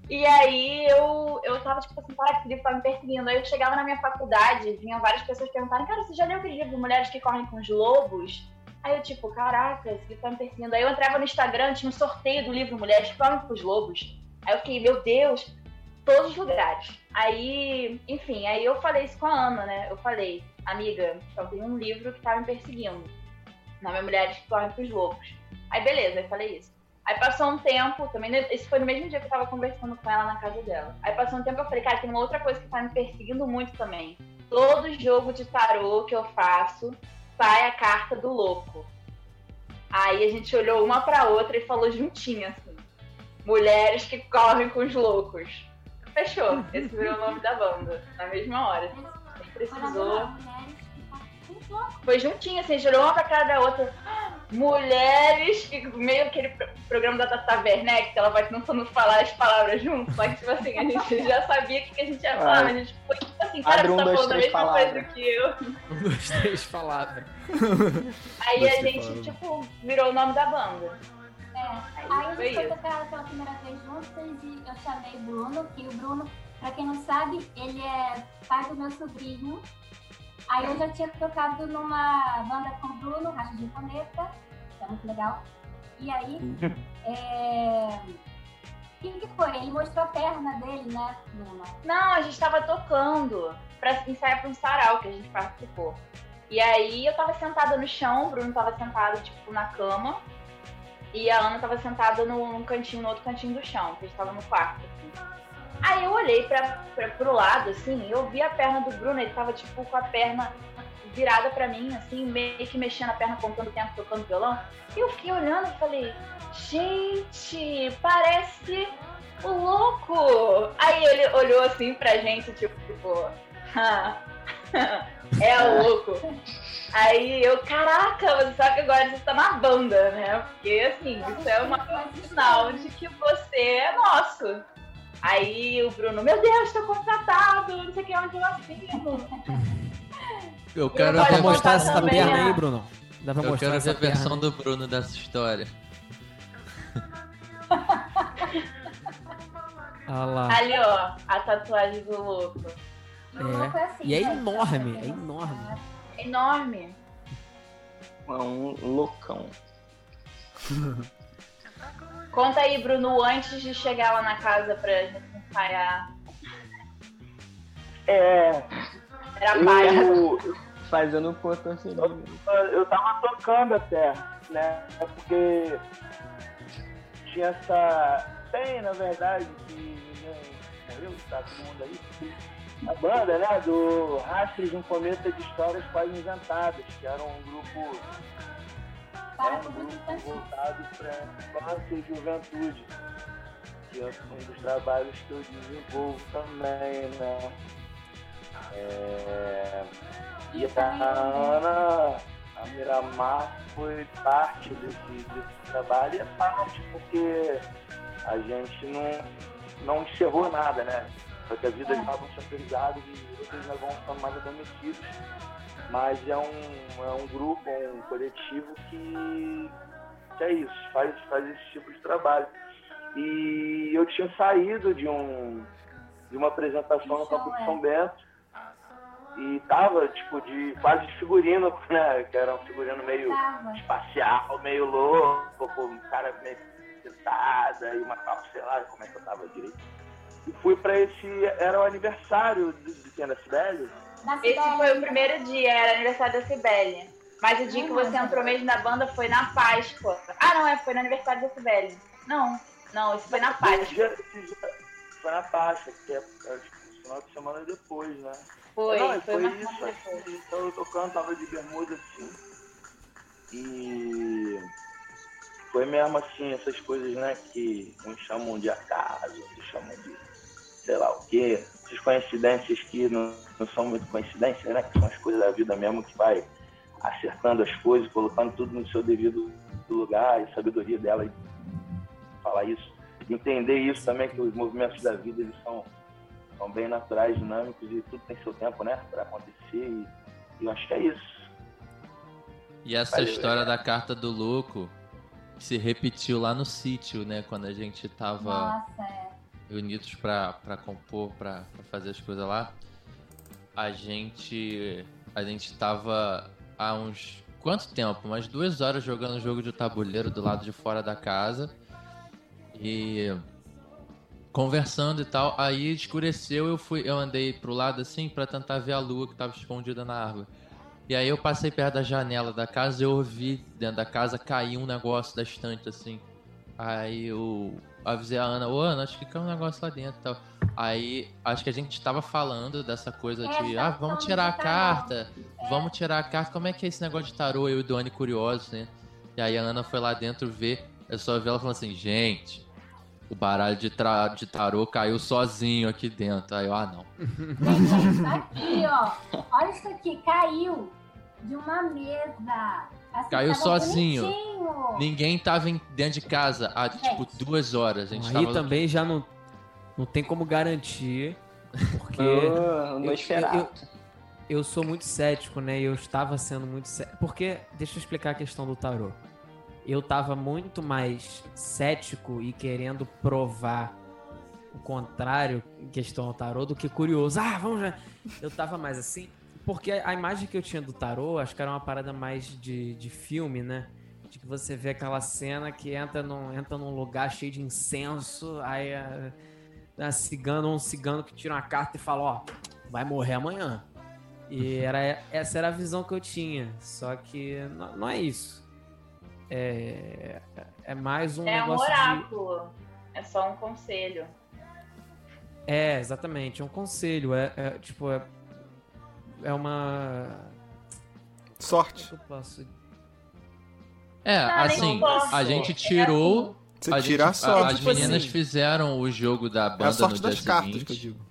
E aí eu, eu tava, tipo assim, que esse livro tá me perseguindo. Aí eu chegava na minha faculdade, vinham várias pessoas perguntarem, cara, você já leu aquele livro Mulheres que Correm com os Lobos? Aí eu, tipo, caraca, esse livro tá me perseguindo. Aí eu entrava no Instagram, tinha um sorteio do livro Mulheres que Correm com os Lobos. Aí eu fiquei, meu Deus, todos os lugares. Aí, enfim, aí eu falei isso com a Ana, né? Eu falei, amiga, eu tenho um livro que tá me perseguindo. O nome é Mulheres que Correm com os Lobos. Aí beleza, aí falei isso. Aí passou um tempo, também, esse foi no mesmo dia que eu tava conversando com ela na casa dela. Aí passou um tempo eu falei, cara, tem uma outra coisa que tá me perseguindo muito também. Todo jogo de tarô que eu faço, sai a carta do louco. Aí a gente olhou uma pra outra e falou juntinha, assim. Mulheres que correm com os loucos. Fechou. Esse virou o nome da banda. Na mesma hora. Nem precisou. Foi juntinho, assim, jurou uma pra cara da outra. Mulheres, meio aquele pro- programa da Tata Werneck, que ela vai tentando falar as palavras junto, só que, tipo assim, a gente (laughs) já sabia o que que a gente ia falar, mas a gente foi, tipo assim, cara, Abre você um, tá dois, falando a mesma coisa que eu. Um, dois, três palavras. Aí Você a gente, tipo, virou o nome da banda. É, Aí aí a gente foi tocar pela primeira vez juntas e eu chamei o Bruno, que o Bruno, pra quem não sabe, ele é pai do meu sobrinho. Aí eu já tinha tocado numa banda com o Bruno, Racha de Cometa, que é muito legal. E aí, (laughs) é... o que, foi? Ele mostrou a perna dele, né? Numa... Não, a gente tava tocando pra ensaiar pra um sarau que a gente participou. E aí eu tava sentada no chão, o Bruno tava sentado, tipo, na cama. E a Ana tava sentada no, num cantinho, no outro cantinho do chão, que a gente tava no quarto, assim. Aí eu olhei pra, pra, pro lado, assim, eu vi a perna do Bruno, ele tava, tipo, com a perna virada pra mim, assim, meio que mexendo a perna, contando o tempo, tocando violão. E eu fiquei olhando e falei, gente, parece o louco! Aí ele olhou assim pra gente, tipo, tipo, "Ah, (laughs) é o louco. Aí eu, caraca, você sabe que agora você tá na banda, né? Porque assim, isso é uma sinal de que você é nosso. Aí o Bruno, meu Deus, tô contratado, não sei o que, onde eu assino. (laughs) Eu quero ver, pra mostrar essa também, perna aí, Bruno? Dá pra eu mostrar quero ver essa a versão do Bruno dessa história. Olha lá. Ali, ó, a tatuagem do louco. E o louco é assim, E é enorme, é enorme. É enorme. É um loucão. (laughs) Conta aí, Bruno, antes de chegar lá na casa pra gente ensaiar. É, Era pai. eu, Fazendo um contorcionismo. eu tava tocando até, né? É Porque tinha essa. Tem, na verdade, que ninguém morreu, tá todo mundo aí. A banda, né? Do Rastros de um Cometa de Histórias Quase Inventadas, que era um grupo, Para é, um grupo voltado para infância e juventude. Que é um dos trabalhos que eu desenvolvo também, né? É, E a Ana, a Miramar foi parte desse, desse trabalho e é parte porque a gente não, não encerrou nada, né? Só que a vida É. estavam centralizadas e outras não vão ficando mais adormecidos. Mas é um, é um grupo, um coletivo que, que é isso, faz, faz esse tipo de trabalho. E eu tinha saído de um de uma apresentação no Campo de. São Bento E tava, tipo, de quase de figurino, (laughs) né? Que era um figurino meio espacial, meio louco, com um cara meio sentada e uma calça, sei lá como é que eu tava direito. E fui pra esse. Era o aniversário de, quem da Sibeli? Da Esse Cibele. foi o primeiro dia, era aniversário da Cibele. Mas o dia que você Uhum. entrou mesmo na banda foi na Páscoa. Ah, não, é, foi no aniversário da Cibele. Não, não, isso foi na Esse Páscoa. dia- esse dia foi na Páscoa, que é, é o final de semana depois, né? Foi, Não, foi, foi isso, assim, eu tocando, tava de bermuda assim. E foi mesmo assim, essas coisas, né, que uns chamam de acaso, outros chamam de sei lá o quê. Essas coincidências que não, não são muito coincidências, né? Que são as coisas da vida mesmo que vai acertando as coisas, colocando tudo no seu devido lugar e sabedoria dela e falar isso. Entender isso também, que os movimentos da vida eles são são bem naturais, dinâmicos e tudo tem seu tempo, né, para acontecer. E, e eu acho que é isso. E essa Valeu, história da carta do louco se repetiu lá no sítio, né? Quando a gente tava Nossa, é. Reunidos pra compor, pra fazer as coisas lá. A gente. A gente tava há uns. Quanto tempo? Umas duas horas jogando jogo de tabuleiro do lado de fora da casa. E. Conversando e tal. Aí escureceu, eu fui. Eu andei pro lado assim pra tentar ver a lua que tava escondida na árvore. E aí eu passei perto da janela da casa e eu ouvi dentro da casa cair um negócio da estante assim. Aí eu avisei a Ana, ô Ana, acho que caiu um negócio lá dentro e tal. Aí acho que a gente tava falando dessa coisa de, É, ah, tá vamos tirar a carta, vamos tirar a carta. Como é que é esse negócio de tarô? Eu e o Doni curiosos, né? E aí a Ana foi lá dentro ver, eu só vi ela falando assim, gente, o baralho de, tra- de tarô caiu sozinho aqui dentro. Aí eu, ah, não. Gente, aqui, ó. Olha isso aqui, caiu de uma mesa. Assim, Caiu sozinho. bonitinho. Ninguém tava em- dentro de casa há, tipo, duas horas. A gente Aí tava... também já não, não tem como garantir, porque (laughs) Oh, no eu, esperado. eu, eu sou muito cético, né? E eu estava sendo muito cético. Porque, deixa eu explicar a questão do tarô. Eu estava muito mais cético e querendo provar o contrário em questão ao tarô do que curioso. Ah, vamos já. Eu tava mais assim. Porque a imagem que eu tinha do tarô, acho que era uma parada mais de, de filme, né? De que você vê aquela cena que entra num, entra num lugar cheio de incenso, aí a, a cigano, um cigano que tira uma carta e fala, ó, vai morrer amanhã. E era, essa era a visão que eu tinha. Só que não, não é isso. É, é mais um É um negócio de. oráculo. É só um conselho. É, exatamente. É um conselho. É, é, tipo, é, é uma. Sorte. Como que eu posso. É, Ah, assim, a gente É tirou. Você a tira a gente- sorte. As Tipo meninas assim. fizeram o jogo da É banda a sorte no das dia cartas seguinte, que eu digo.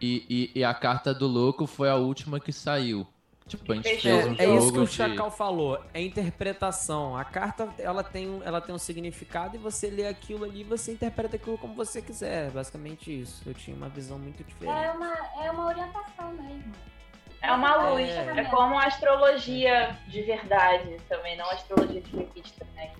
E, e, e a carta do louco foi a última que saiu. Tipo, a gente Fechou. fez um É, é isso que jogo o de... Chacal falou. É interpretação. A carta, ela tem, um, ela tem um significado e você lê aquilo ali você interpreta aquilo como você quiser. Basicamente isso. Eu tinha uma visão muito É diferente. uma, é uma orientação mesmo. É uma luz. É. É, como a astrologia de verdade também, não a astrologia de revista, né?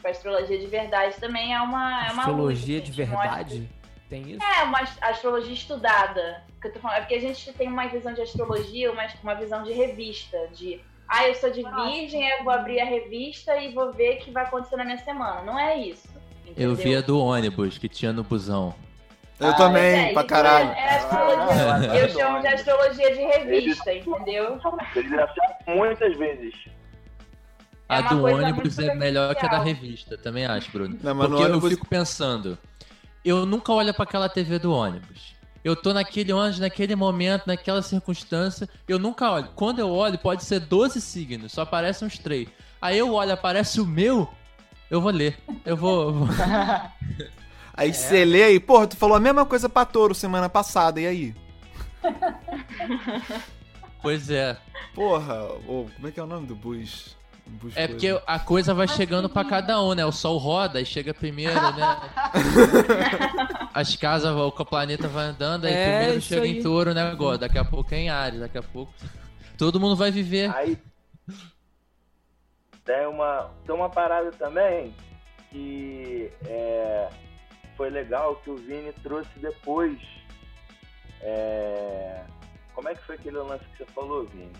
Que A astrologia de verdade também é uma, é uma Astrologia luz, de assim, que mostra- verdade? Tem isso? É, uma ast- astrologia estudada. Que eu tô falando. É porque a gente tem uma visão de astrologia, uma, uma visão de revista. De, ah, eu sou de virgem, eu vou abrir a revista e vou ver o que vai acontecer na minha semana. Não é isso. Eu entendeu? via do ônibus que tinha no busão. Eu Ah, também, É, pra caralho. É, é astrologia. Ah, eu chamo de astrologia de revista, entendeu? Eles acertam muitas vezes. A É do ônibus é melhor que a da revista, também acho, Bruno. Não, Porque eu ônibus- fico pensando, eu nunca olho pra aquela TV do ônibus. Eu tô naquele ônibus, naquele momento, naquela circunstância, eu nunca olho. Quando eu olho, pode ser 12 signos, só aparecem uns três. Aí eu olho, aparece o meu, eu vou ler. Eu vou. vou- (laughs) Aí você lê aí, porra, tu falou a mesma coisa pra touro semana passada, e aí? (laughs) Pois é. Porra, ô, como é que é o nome do bus? bus É coisa? porque a coisa vai chegando pra cada um, né? O sol roda e chega primeiro, né? (laughs) As casas, o planeta vai andando, aí É, primeiro chega aí. em touro, né? Agora, daqui a pouco é em Ares, daqui a pouco. Todo mundo vai viver. Aí tem uma, tem uma parada também que é, foi legal que o Vini trouxe depois. É, como é que foi aquele lance que você falou, Vini?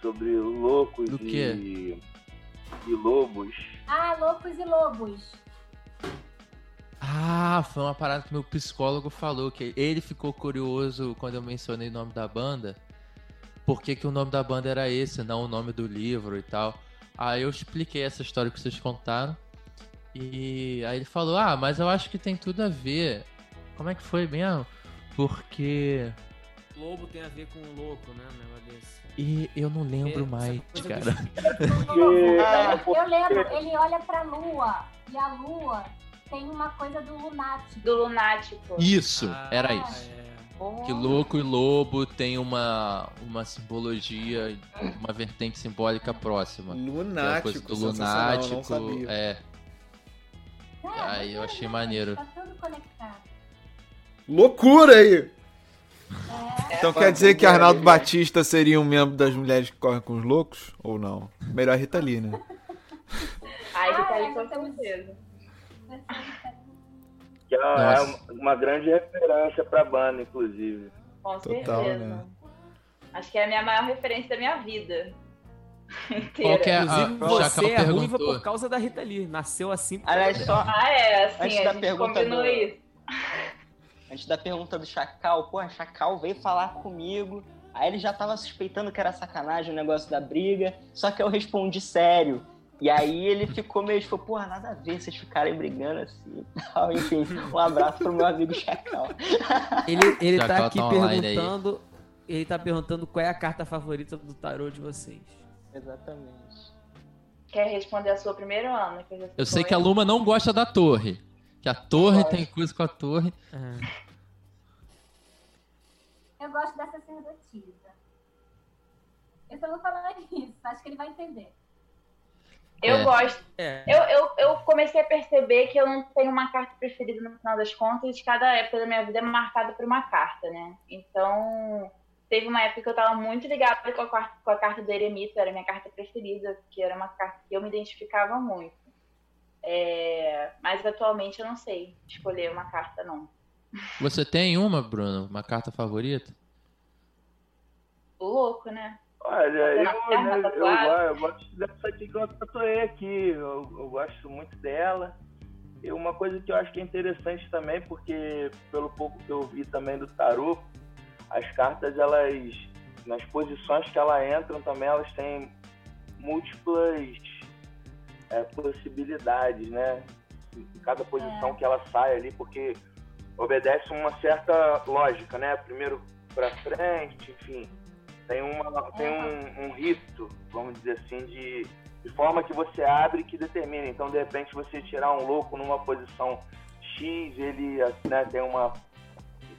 Sobre loucos Do e, e lobos. Ah, loucos e lobos. Ah, foi uma parada que meu psicólogo falou, que ele ficou curioso quando eu mencionei o nome da banda. Por que, que o nome da banda era esse, não o nome do livro e tal. Aí eu expliquei essa história que vocês contaram. E aí ele falou, ah, mas eu acho que tem tudo a ver. Como é que foi mesmo? Porque. Lobo tem a ver com o louco, né? Um desse. E eu não lembro É, mais, (laughs) cara. Porque- Ah, Eu lembro, ele olha pra lua. E a lua tem uma coisa do lunático. Do lunático. Isso, Ah, era isso. é. Que louco e lobo tem uma, uma simbologia, uma vertente simbólica próxima. É Lunático, coisa do lunático. não sabia. É. É, Aí eu achei é, maneiro. Tá tudo conectado. Loucura aí! É. Então quer dizer que Arnaldo Batista seria um membro das mulheres que correm com os loucos? Ou não? Melhor Rita Lee, né? (laughs) Ai, Ah, Rita Lee, é, com certeza. Que ela é Nossa. uma grande referência pra banda, inclusive. Com Total, certeza. né? Acho que é a minha maior referência da minha vida. Qual que é a, você é ruiva por causa da Rita Lee. Nasceu assim por Aliás, só Ah, é, assim, Antes a da gente pergunta combinou do- isso. antes da pergunta do Chacal, pô, a Chacal veio falar comigo. Aí ele já tava suspeitando que era sacanagem o negócio da briga. Só que eu respondi sério. E aí ele (laughs) ficou meio tipo, porra, nada a ver vocês ficarem brigando assim tal. Enfim, um abraço pro meu amigo Chacal. (laughs) Ele, ele Chacal tá aqui tá perguntando. Ele tá perguntando qual é a carta favorita do tarô de vocês. Exatamente. Quer responder a sua primeiro, Ana? Que já Eu sei que a Luma não gosta da torre. Que a torre tem coisa com a torre. Ah, Eu gosto dessa sacerdotisa. Eu só vou falar isso, acho que ele vai entender. Eu É. gosto. é. Eu, eu, eu comecei a perceber que eu não tenho uma carta preferida no final das contas. Cada época da minha vida é marcada por uma carta, né? Então, teve uma época que eu tava muito ligada com a, com a carta do Eremita, era a minha carta preferida, que era uma carta que eu me identificava muito. É, mas atualmente eu não sei escolher uma carta, não. Você tem uma, Bruno? Uma carta favorita? O louco, né? Olha, eu, né, eu, eu gosto dessa aqui que eu tatuei aqui. Eu, eu gosto muito dela. E uma coisa que eu acho que é interessante também, porque pelo pouco que eu vi também do tarô, as cartas, elas, nas posições que elas entram também, elas têm múltiplas é, possibilidades, né? Em cada posição que ela sai ali, porque obedece uma certa lógica, né? Primeiro para frente, enfim. Tem, uma, tem um, um rito, vamos dizer assim, de, de forma que você abre que determina. Então, de repente, você tirar um louco numa posição X, ele né, tem uma.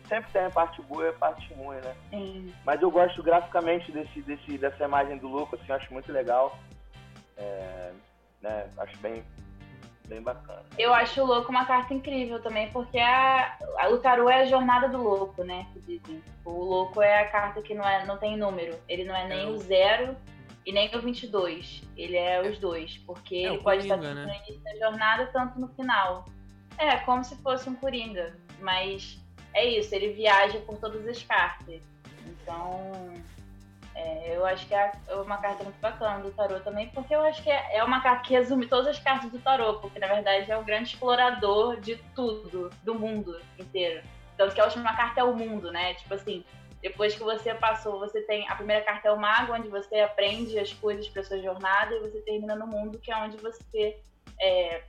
Sempre tem a parte boa e a parte ruim, né? Sim. Mas eu gosto graficamente desse, desse, dessa imagem do louco, assim, acho muito legal. É, né, acho bem, bem bacana. Eu acho o louco uma carta incrível também, porque a, a- o tarô é a jornada do louco, né? que dizem. O louco é a carta que não, é, não tem número. Ele não é nem É o zero e nem o 22. Ele é os dois, porque É ele pode estar tanto né? no início da jornada, tanto no final. É, como se fosse um coringa. Mas é isso, ele viaja por todas as cartas. Então, é, eu acho que é uma carta muito bacana do tarô também, porque eu acho que é é uma carta que resume todas as cartas do tarô, porque na verdade é um grande explorador de tudo, do mundo inteiro. Tanto que a última carta é o mundo, né? Tipo assim, depois que você passou, você tem. A primeira carta é o mago, onde você aprende as coisas para sua jornada, e você termina no mundo, que é onde você é,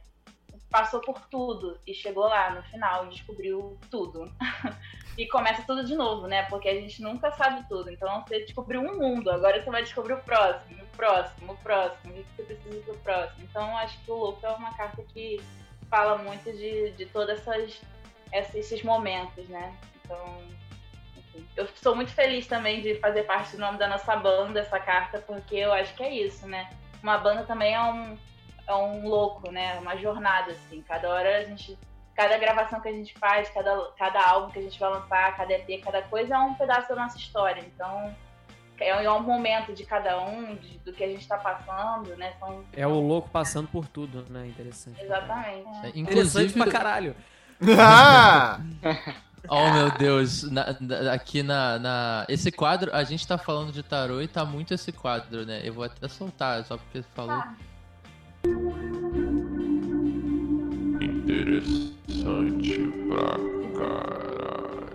passou por tudo e chegou lá no final e descobriu tudo. (laughs) e começa tudo de novo, né? Porque a gente nunca sabe tudo. Então você descobriu um mundo, agora você vai descobrir o próximo, o próximo, o próximo, o que você precisa pro próximo. Então acho que o Louco é uma carta que fala muito de, de todos esses, momentos, né? Então, eu sou muito feliz também de fazer parte do nome da nossa banda, essa carta, porque eu acho que é isso, né? Uma banda também é um, é um louco, né? Uma jornada, assim. Cada hora a gente cada gravação que a gente faz, cada, cada álbum que a gente vai lançar, cada EP, cada coisa é um pedaço da nossa história. Então, é, é um momento de cada um, de- do que a gente está passando, né? São, É o louco passando por tudo, né? Interessante. Exatamente. É, Interessante Inclusive, pra caralho. Ah! (laughs) Oh, meu Deus. Na- na- aqui na, na- Esse quadro, a gente tá falando de tarô e tá muito esse quadro, né? Eu vou até soltar, só porque você falou. Tá. Interessante pra caralho.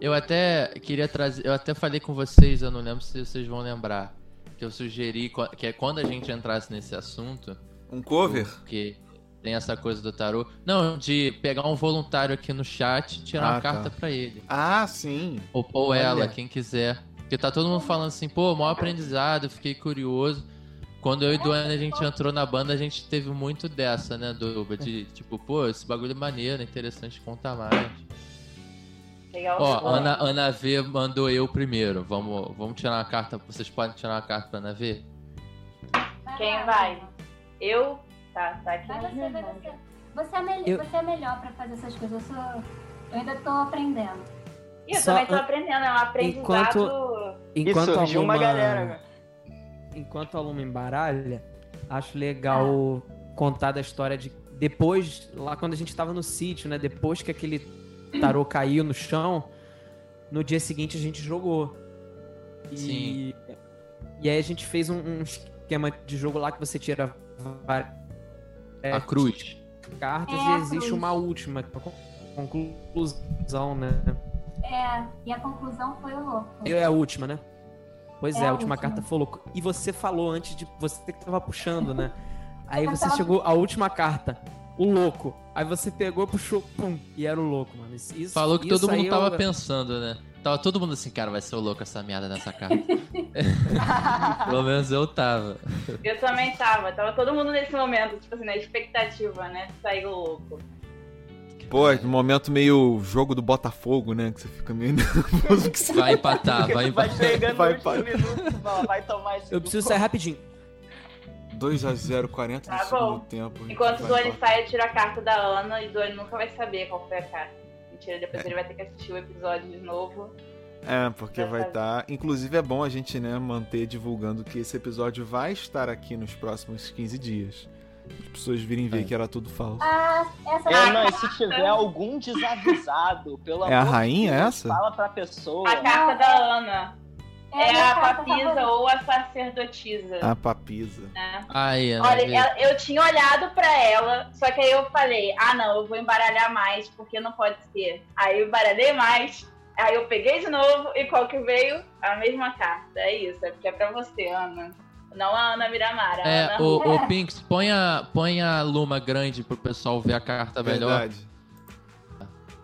Eu até queria trazer. Eu até falei com vocês, eu não lembro se vocês vão lembrar. Que eu sugeri que é quando a gente entrasse nesse assunto. Um cover? Porque tem essa coisa do tarô. Não, de pegar um voluntário aqui no chat e tirar Ah, uma tá. carta pra ele. Ah, sim. Ou, ou ela, quem quiser. Porque tá todo mundo falando assim, pô, maior aprendizado, eu fiquei curioso. Quando eu e Duane a gente entrou na banda, a gente teve muito dessa, né, Duba? De tipo, pô, esse bagulho é maneiro, é interessante contar mais. Legal. Ó, Ana, Ana V mandou eu primeiro. Vamos, vamos tirar uma carta. Vocês podem tirar uma carta pra Ana V? Quem vai? Eu? Tá, tá aqui. Vai você, vai você. Você é, mel- Eu- você é melhor pra fazer essas coisas. Eu, sou... eu ainda tô aprendendo. Ih, eu Só também tô an- aprendendo, é um aprendizado. Enquanto- E Enquanto a surgiu uma galera, né? Enquanto a Luma embaralha, acho legal contar da história de depois, lá quando a gente tava no sítio, né? Depois que aquele tarô caiu no chão, no dia seguinte a gente jogou. E, Sim. E aí a gente fez um, um esquema de jogo lá que você tira é, A cruz. cartas É, e existe cruz. uma última é conclusão, né? É, e a conclusão foi o louco. É a última, né? Pois é, É a última última. carta falou. E você falou antes de você que tava puxando, né? (laughs) Aí você chegou a última carta, o louco. Aí você pegou, puxou, pum, e era o louco, mano. Isso, Falou que todo mundo aí tava eu- pensando, né? Tava todo mundo assim, cara, vai ser o louco essa merda nessa carta. (laughs) (laughs) Pelo menos eu tava. Eu também tava, tava todo mundo nesse momento, tipo assim, na expectativa, né? De sair o louco. Pô, um momento meio jogo do Botafogo, né? Que você fica meio (laughs) nervoso. Que você... Vai empatar, vai Vai empatar. chegando Vai no último para- minuto, fala, vai tomar esse Eu preciso gol. sair rapidinho. 2x0, 40 Tá do segundo tempo. Enquanto o Vai embora. sai, eu tiro a carta da Ana e o Duane nunca vai saber qual foi a carta. Mentira, depois ele vai ter que assistir o episódio de novo. É, porque Vai vai estar. Inclusive é bom a gente, né, manter divulgando que esse episódio vai estar aqui nos próximos 15 dias. As pessoas virem ver É. que era tudo falso. Ah, essa É, não, e se tiver algum desavisado, pelo É a amor rainha de Deus, essa? Fala pra pessoa. A carta da Ana é, minha a papisa ou a sacerdotisa. A papisa. Né? Aí, Ana Olha, ela- eu tinha olhado pra ela, só que aí eu falei, ah não, eu vou embaralhar mais, porque não pode ser. Aí eu embaralhei mais, aí eu peguei de novo, e qual que veio? A mesma carta. É isso, é porque é pra você, Ana. Não a Ana Miramara. a É, Ana o, o Pinks, põe a, põe a luma grande pro pessoal ver a carta melhor. Verdade.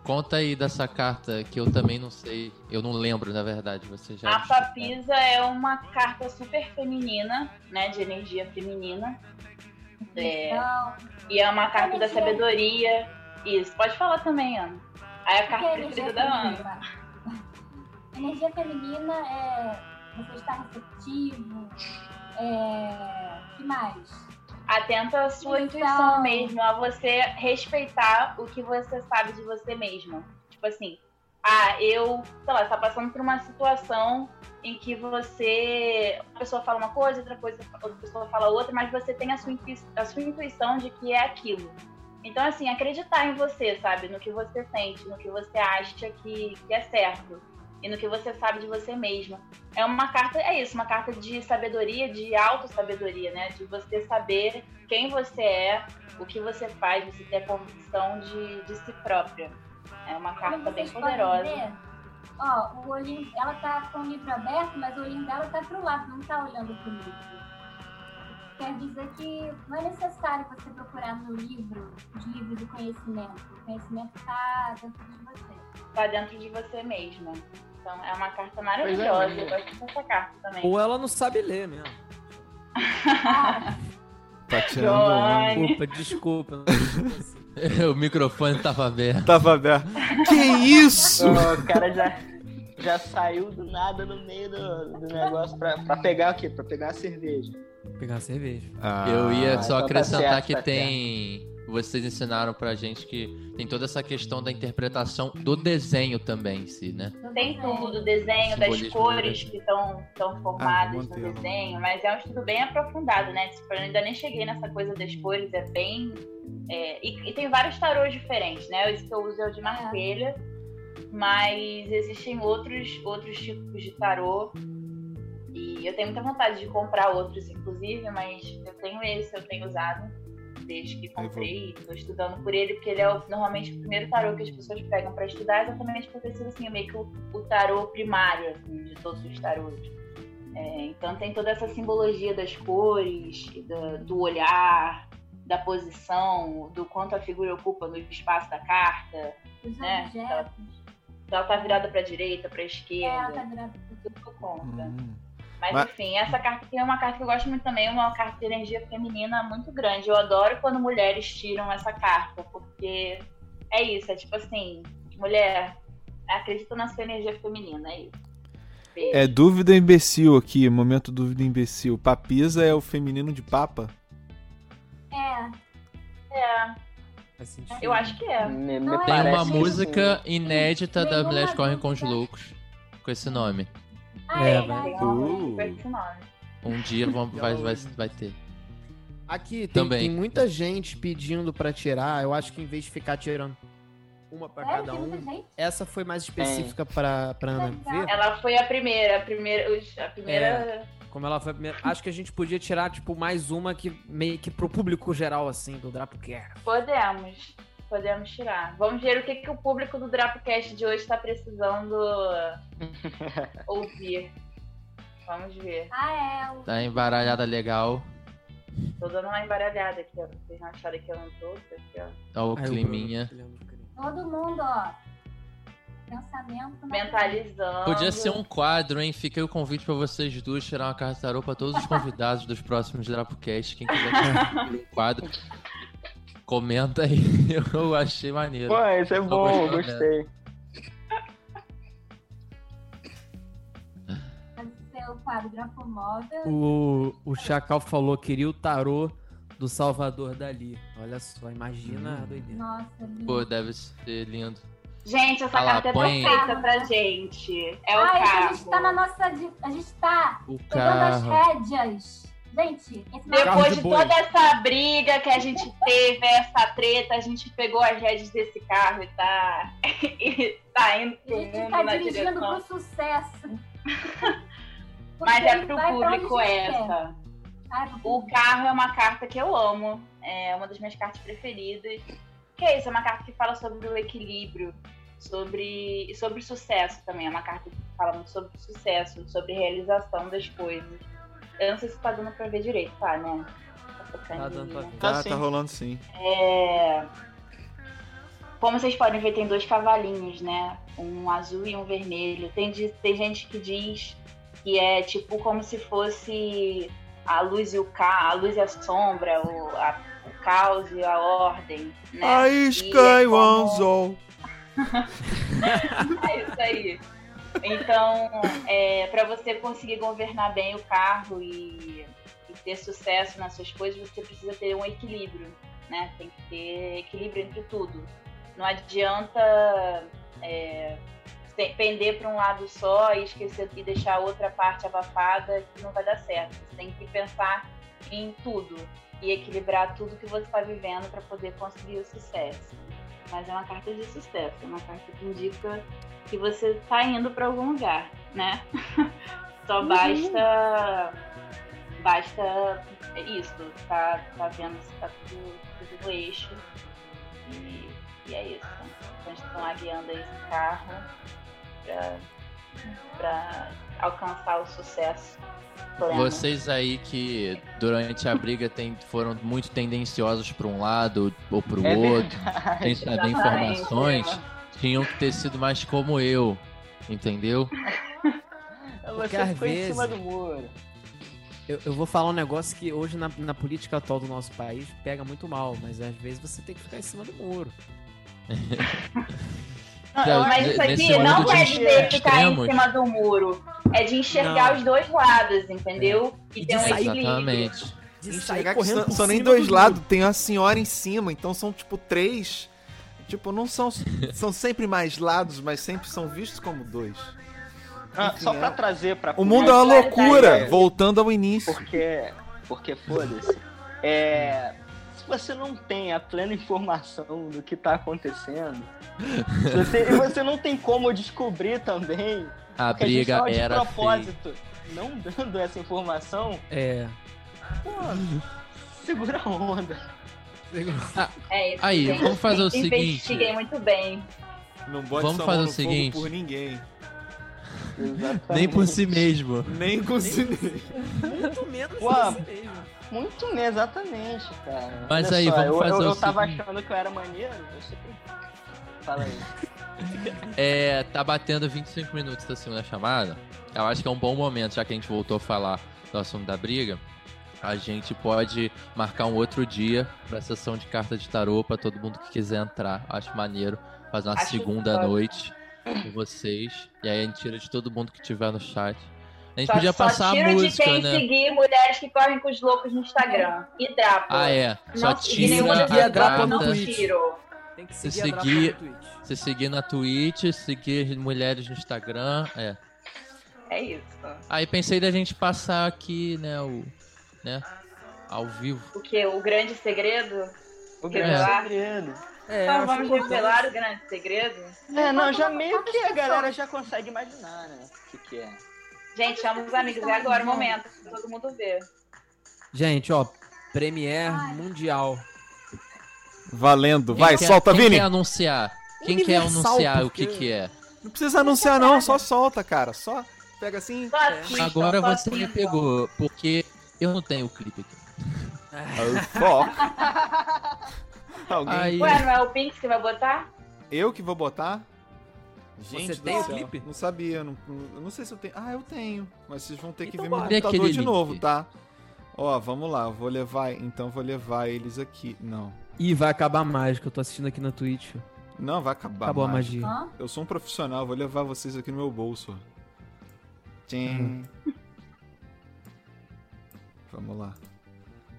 Conta aí dessa carta que eu também não sei. Eu não lembro, na verdade. Você já. A papisa é uma carta super feminina, né? De energia feminina. É, Então, e é uma carta da sabedoria. Isso, pode falar também, Ana. Aí a o que carta é preferida energia da Ana. feminina? Energia feminina é você estar receptivo. É... que mais? Atenta à sua Então- intuição mesmo, a você respeitar o que você sabe de você mesma. Tipo assim, ah, eu, sei lá, tá passando por uma situação em que você. Uma pessoa fala uma coisa, outra coisa, outra pessoa fala outra, mas você tem a sua, intui- a sua intuição de que é aquilo. Então, assim, acreditar em você, sabe? No que você sente, no que você acha que, que é certo. E no que você sabe de você mesma. É uma carta, é isso, uma carta de sabedoria, de auto-sabedoria, né? De você saber quem você é, o que você faz, você ter a convicção de, de si própria. É uma carta bem poderosa. ver, Ó, o olhinho, ela tá com o livro aberto, mas o olhinho dela tá pro lado, não tá olhando pro livro. Quer dizer que não é necessário você procurar no livro, os livros do conhecimento. O conhecimento tá dentro de você. Tá dentro de você mesma. Então é uma carta é, maravilhosa. menina. Eu gosto dessa carta também. Ou ela não sabe ler mesmo. (laughs) Tá tirando onda. Joane. Desculpa, (laughs) o microfone tava aberto. Tava aberto. Que isso? O cara já, já saiu do nada no meio do, do negócio pra, pra pegar o quê? Pra pegar a cerveja. Pegar uma cerveja. Ah, Eu ia só então tá acrescentar certo, que tá tem. Vocês ensinaram pra gente que tem toda essa questão da interpretação do desenho também em si, né? Tem tudo, o desenho, das cores que estão formadas vou no desenho, mas é um estudo bem aprofundado, né? Tipo, eu ainda nem cheguei nessa coisa das cores, é bem. é, e, e tem vários tarôs diferentes, né? Esse que eu uso é o de martelha. Mas existem outros, outros tipos de tarô. E eu tenho muita vontade de comprar outros, inclusive, mas eu tenho esse, eu tenho usado desde que comprei, estou estudando por ele, porque ele é o- normalmente o primeiro tarô que as pessoas pegam para estudar, exatamente por ter sido assim, meio que o, o tarô primário assim, de todos os tarôs. É, então tem toda essa simbologia das cores, da- do olhar, da posição, do quanto a figura ocupa no espaço da carta, Os né? objetos. Ela tá virada para direita, para É, esquerda, tá virado. tudo conta. Hum. Mas, Mas- enfim, essa carta aqui é uma carta que eu gosto muito também, é uma carta de energia feminina muito grande. Eu adoro quando mulheres tiram essa carta, porque é isso, é tipo assim, mulher, acredita na sua energia feminina, é isso. Beijo. É dúvida imbecil aqui, momento dúvida imbecil. Papisa é o feminino de papa? É, É, eu acho que é. Me, me Não é Tem uma música inédita da Nenhuma Mulheres Correm com os. Loucos. Com esse nome. Ah, É, é, uma Uh. Um dia vão- (laughs) vai, vai, vai ter. Aqui tem, Também. tem muita gente pedindo pra tirar. Eu acho que em vez de ficar tirando uma pra cada tem um, gente? essa foi mais específica pra, pra Ana ver. Ela foi a primeira, a primeira, os- a primeira. Como ela foi a primeira. Acho que a gente podia tirar, tipo, mais uma que meio que pro público geral, assim, do Drapocast. Podemos. Podemos tirar. Vamos ver o que, que o público do Drapocast de hoje está precisando (laughs) ouvir. Vamos ver. Ah, é. Tá embaralhada legal. Tô dando uma embaralhada aqui, ó. Vocês não acharam que eu não tô? Tá Aqui, ó. Ó o o climinha. Todo mundo, ó. Pensamento. Mentalizando. Podia ser um quadro, hein? Fica aí o convite pra vocês duas tirar uma carta tarô pra todos os convidados dos próximos Drapocast. Quem quiser (laughs) tirar um quadro, comenta aí. (laughs) Eu achei maneiro. Pô, isso é bom, gostando gostei. O. O, o Chacal falou que queria o tarô do Salvador Dali. Olha só, imagina a doideira. Nossa, lindo. Pô, deve ser lindo. Gente, essa lá, carta é põe- perfeita pra gente. É o Ai, carro. a gente tá na nossa. A gente tá O pegando as carro. rédeas. Gente, Depois de boi. toda essa briga que a gente teve, essa treta, a gente pegou as rédeas desse carro e tá, (laughs) e tá indo a pro gente mundo tá na dirigindo direção. pro sucesso. (laughs) Mas é pro público essa. Ah, O carro é uma carta que eu amo. É uma das minhas cartas preferidas. Que é isso? É uma carta que fala sobre o equilíbrio, sobre, sobre sucesso também. É uma carta que fala muito sobre sucesso, sobre realização das coisas. Eu não sei se tá dando pra ver direito, tá, né? Tá Tá dando pra né? Tá, sim. tá rolando sim. É... Como vocês podem ver, tem dois cavalinhos, né? Um azul e um vermelho. Tem, de- tem gente que diz que é tipo como se fosse a luz e o ca... a luz e a sombra, o, a- o caos e a ordem. Né? A é Sky como- One Zone. (laughs) É isso aí. Então, é, para você conseguir governar bem o carro e, e ter sucesso nas suas coisas, você precisa ter um equilíbrio, né? Tem que ter equilíbrio entre tudo. Não adianta é, pender para um lado só e esquecer e deixar a outra parte abafada que não vai dar certo. Você tem que pensar em tudo e equilibrar tudo que você está vivendo para poder conseguir o sucesso. Mas é uma carta de sucesso, é uma carta que indica que você está indo para algum lugar, né? (laughs) Só basta basta é isso, tá, tá vendo se tá tudo, tudo no eixo e, e é isso. Então, a gente tá guiando aí esse carro para alcançar o sucesso. pleno. Vocês aí que durante a briga tem- foram muito tendenciosos pra um lado ou pro É outro, sem saber informações, tinham que ter sido mais como eu. Entendeu? (laughs) Porque Você ficou em vezes- cima do muro. Eu, eu vou falar um negócio que hoje na, na política atual do nosso país pega muito mal, mas às vezes você tem que ficar em cima do muro. (laughs) Então, Mas isso aqui nesse não é de ver ficar em cima do muro. É de enxergar Não. os dois lados, entendeu? E, E ter um equilíbrio. Exatamente. De Enxergar que correndo são, são nem dois do lados, tem a senhora em cima, então são tipo três. Tipo, não são. São sempre mais lados, mas sempre são vistos como dois. Ah, Enfim, só é- pra trazer pra O mundo é uma loucura, é. voltando ao início. Porque. Porque foda-se. É. você não tem a plena informação do que tá acontecendo, você, e você não tem como descobrir também A a briga de era feia. propósito não dando essa informação, É. pô, segura a onda. É isso. Aí, gente. vamos fazer o Investiguei seguinte. muito bem. Não bote Vamos sua fazer mão o seguinte. fogo por ninguém. Nem por si mesmo. Nem com si mesmo. Muito menos Pô, isso mesmo. Muito mesmo, exatamente, cara. Mas Olha aí, só, vamos eu, fazer eu, eu tava seguinte. achando que eu era maneiro, eu sempre... Fala aí. (laughs) É, tá batendo 25 minutos da segunda chamada. Eu acho que é um bom momento, já que a gente voltou a falar do assunto da briga. A gente pode marcar um outro dia pra sessão de carta de tarô pra todo mundo que quiser entrar. Acho maneiro fazer uma Acho segunda noite com vocês. E aí a gente tira de todo mundo que tiver no chat. A gente Só, podia só passar a tiro música, de quem né? seguir mulheres que correm com os loucos no Instagram. E Drácula. Ah, é. Só Não tira nenhuma a duas, no não Twitch. tiro. Tem que Se seguir a seguir- Drácula no Twitch. Se seguir na Twitch, seguir mulheres no Instagram, é. É isso. Aí pensei da gente passar aqui, né, o. né, ao vivo. O que? O grande segredo? O grande Revelar? segredo. É, então vamos importante. revelar o grande segredo? É, não, já meio que a galera já consegue imaginar, né? O que, que é. Gente, chama os amigos. É agora o momento. pra Todo mundo ver. Gente, ó, Premiere Mundial. Valendo. Quem Vai, quer- solta, quem Vini. quer anunciar? Quem quer Universal, anunciar o porque- que que é? Não precisa anunciar, não. Só solta, cara. Só pega assim. Assistam, Agora você me pegou, porque eu não tenho o clipe aqui. Oh. (laughs) Alguém. Aí, Ué, não é o Pinks que vai botar? Eu que vou botar? Gente, Você tem o clipe? Não sabia. Não, eu não sei se eu tenho. Ah, eu tenho. Mas vocês vão ter que Então ver meu computador de link. novo, tá? Ó, vamos lá. eu Vou levar. Então vou levar eles aqui. Não. Ih, vai acabar a mágica. Eu tô assistindo aqui na Twitch. Não, vai acabar. Acabou a mais. magia. Hã? Eu sou um profissional, vou levar vocês aqui no meu bolso. Tchim. Vamos lá.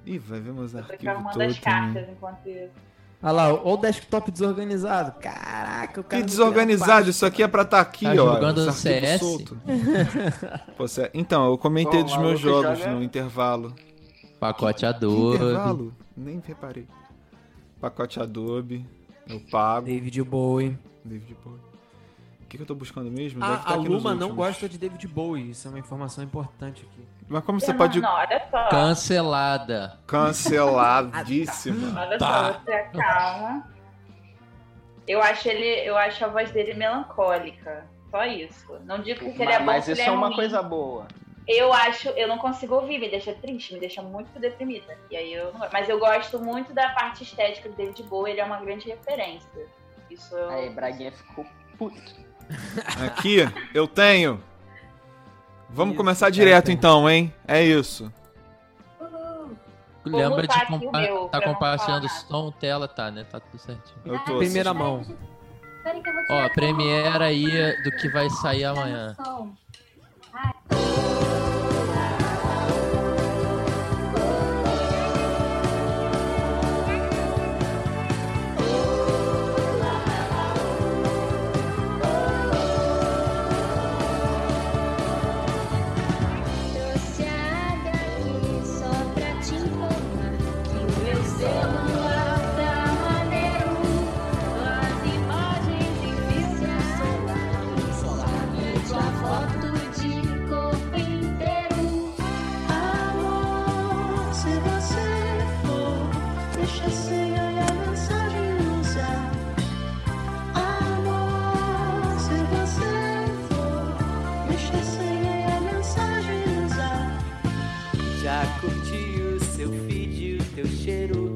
Ih, vai ver meus Eu arquivos todos. as cartas enquanto isso. Olha lá, ó o desktop desorganizado. Caraca, o cara. Que desorganizado, isso aqui é pra estar aqui, Tá ó. jogando arquivos CS? (laughs) Pô, cê- Então, eu comentei Bom, dos meus jogos joga- no intervalo. pacote Que Adobe. intervalo? Nem reparei. Pacote Adobe, eu pago. David Bowie. David Bowie. O que, que eu tô buscando mesmo? Deve A, tá a Luma não últimos. gosta de David Bowie. Isso é uma informação importante aqui. Mas como você não, pode... não, olha só. Cancelada. Canceladíssima. Olha Tá. só, você acalma. Eu acho ele, eu acho a voz dele melancólica. Só isso. Não digo que ele é bom, mas isso ele é uma ruim. coisa boa. Eu acho, eu não consigo ouvir, me deixa triste, me deixa muito deprimida. E aí eu. Mas eu gosto muito da parte estética do David Bowie, ele é uma grande referência. Isso eu. Aí, Braguinha ficou puto. Aqui, eu tenho. Vamos Isso, começar cara, direto então, hein? É isso. Vou Lembra de compa meu, tá compartilhando som, tela, tá, né? Tá tudo certinho. Eu tô. Primeira assistindo. mão. Peraí que eu vou tirar Ó, Premiere aí do que vai sair amanhã. o Já curti o seu feed, o teu cheiro,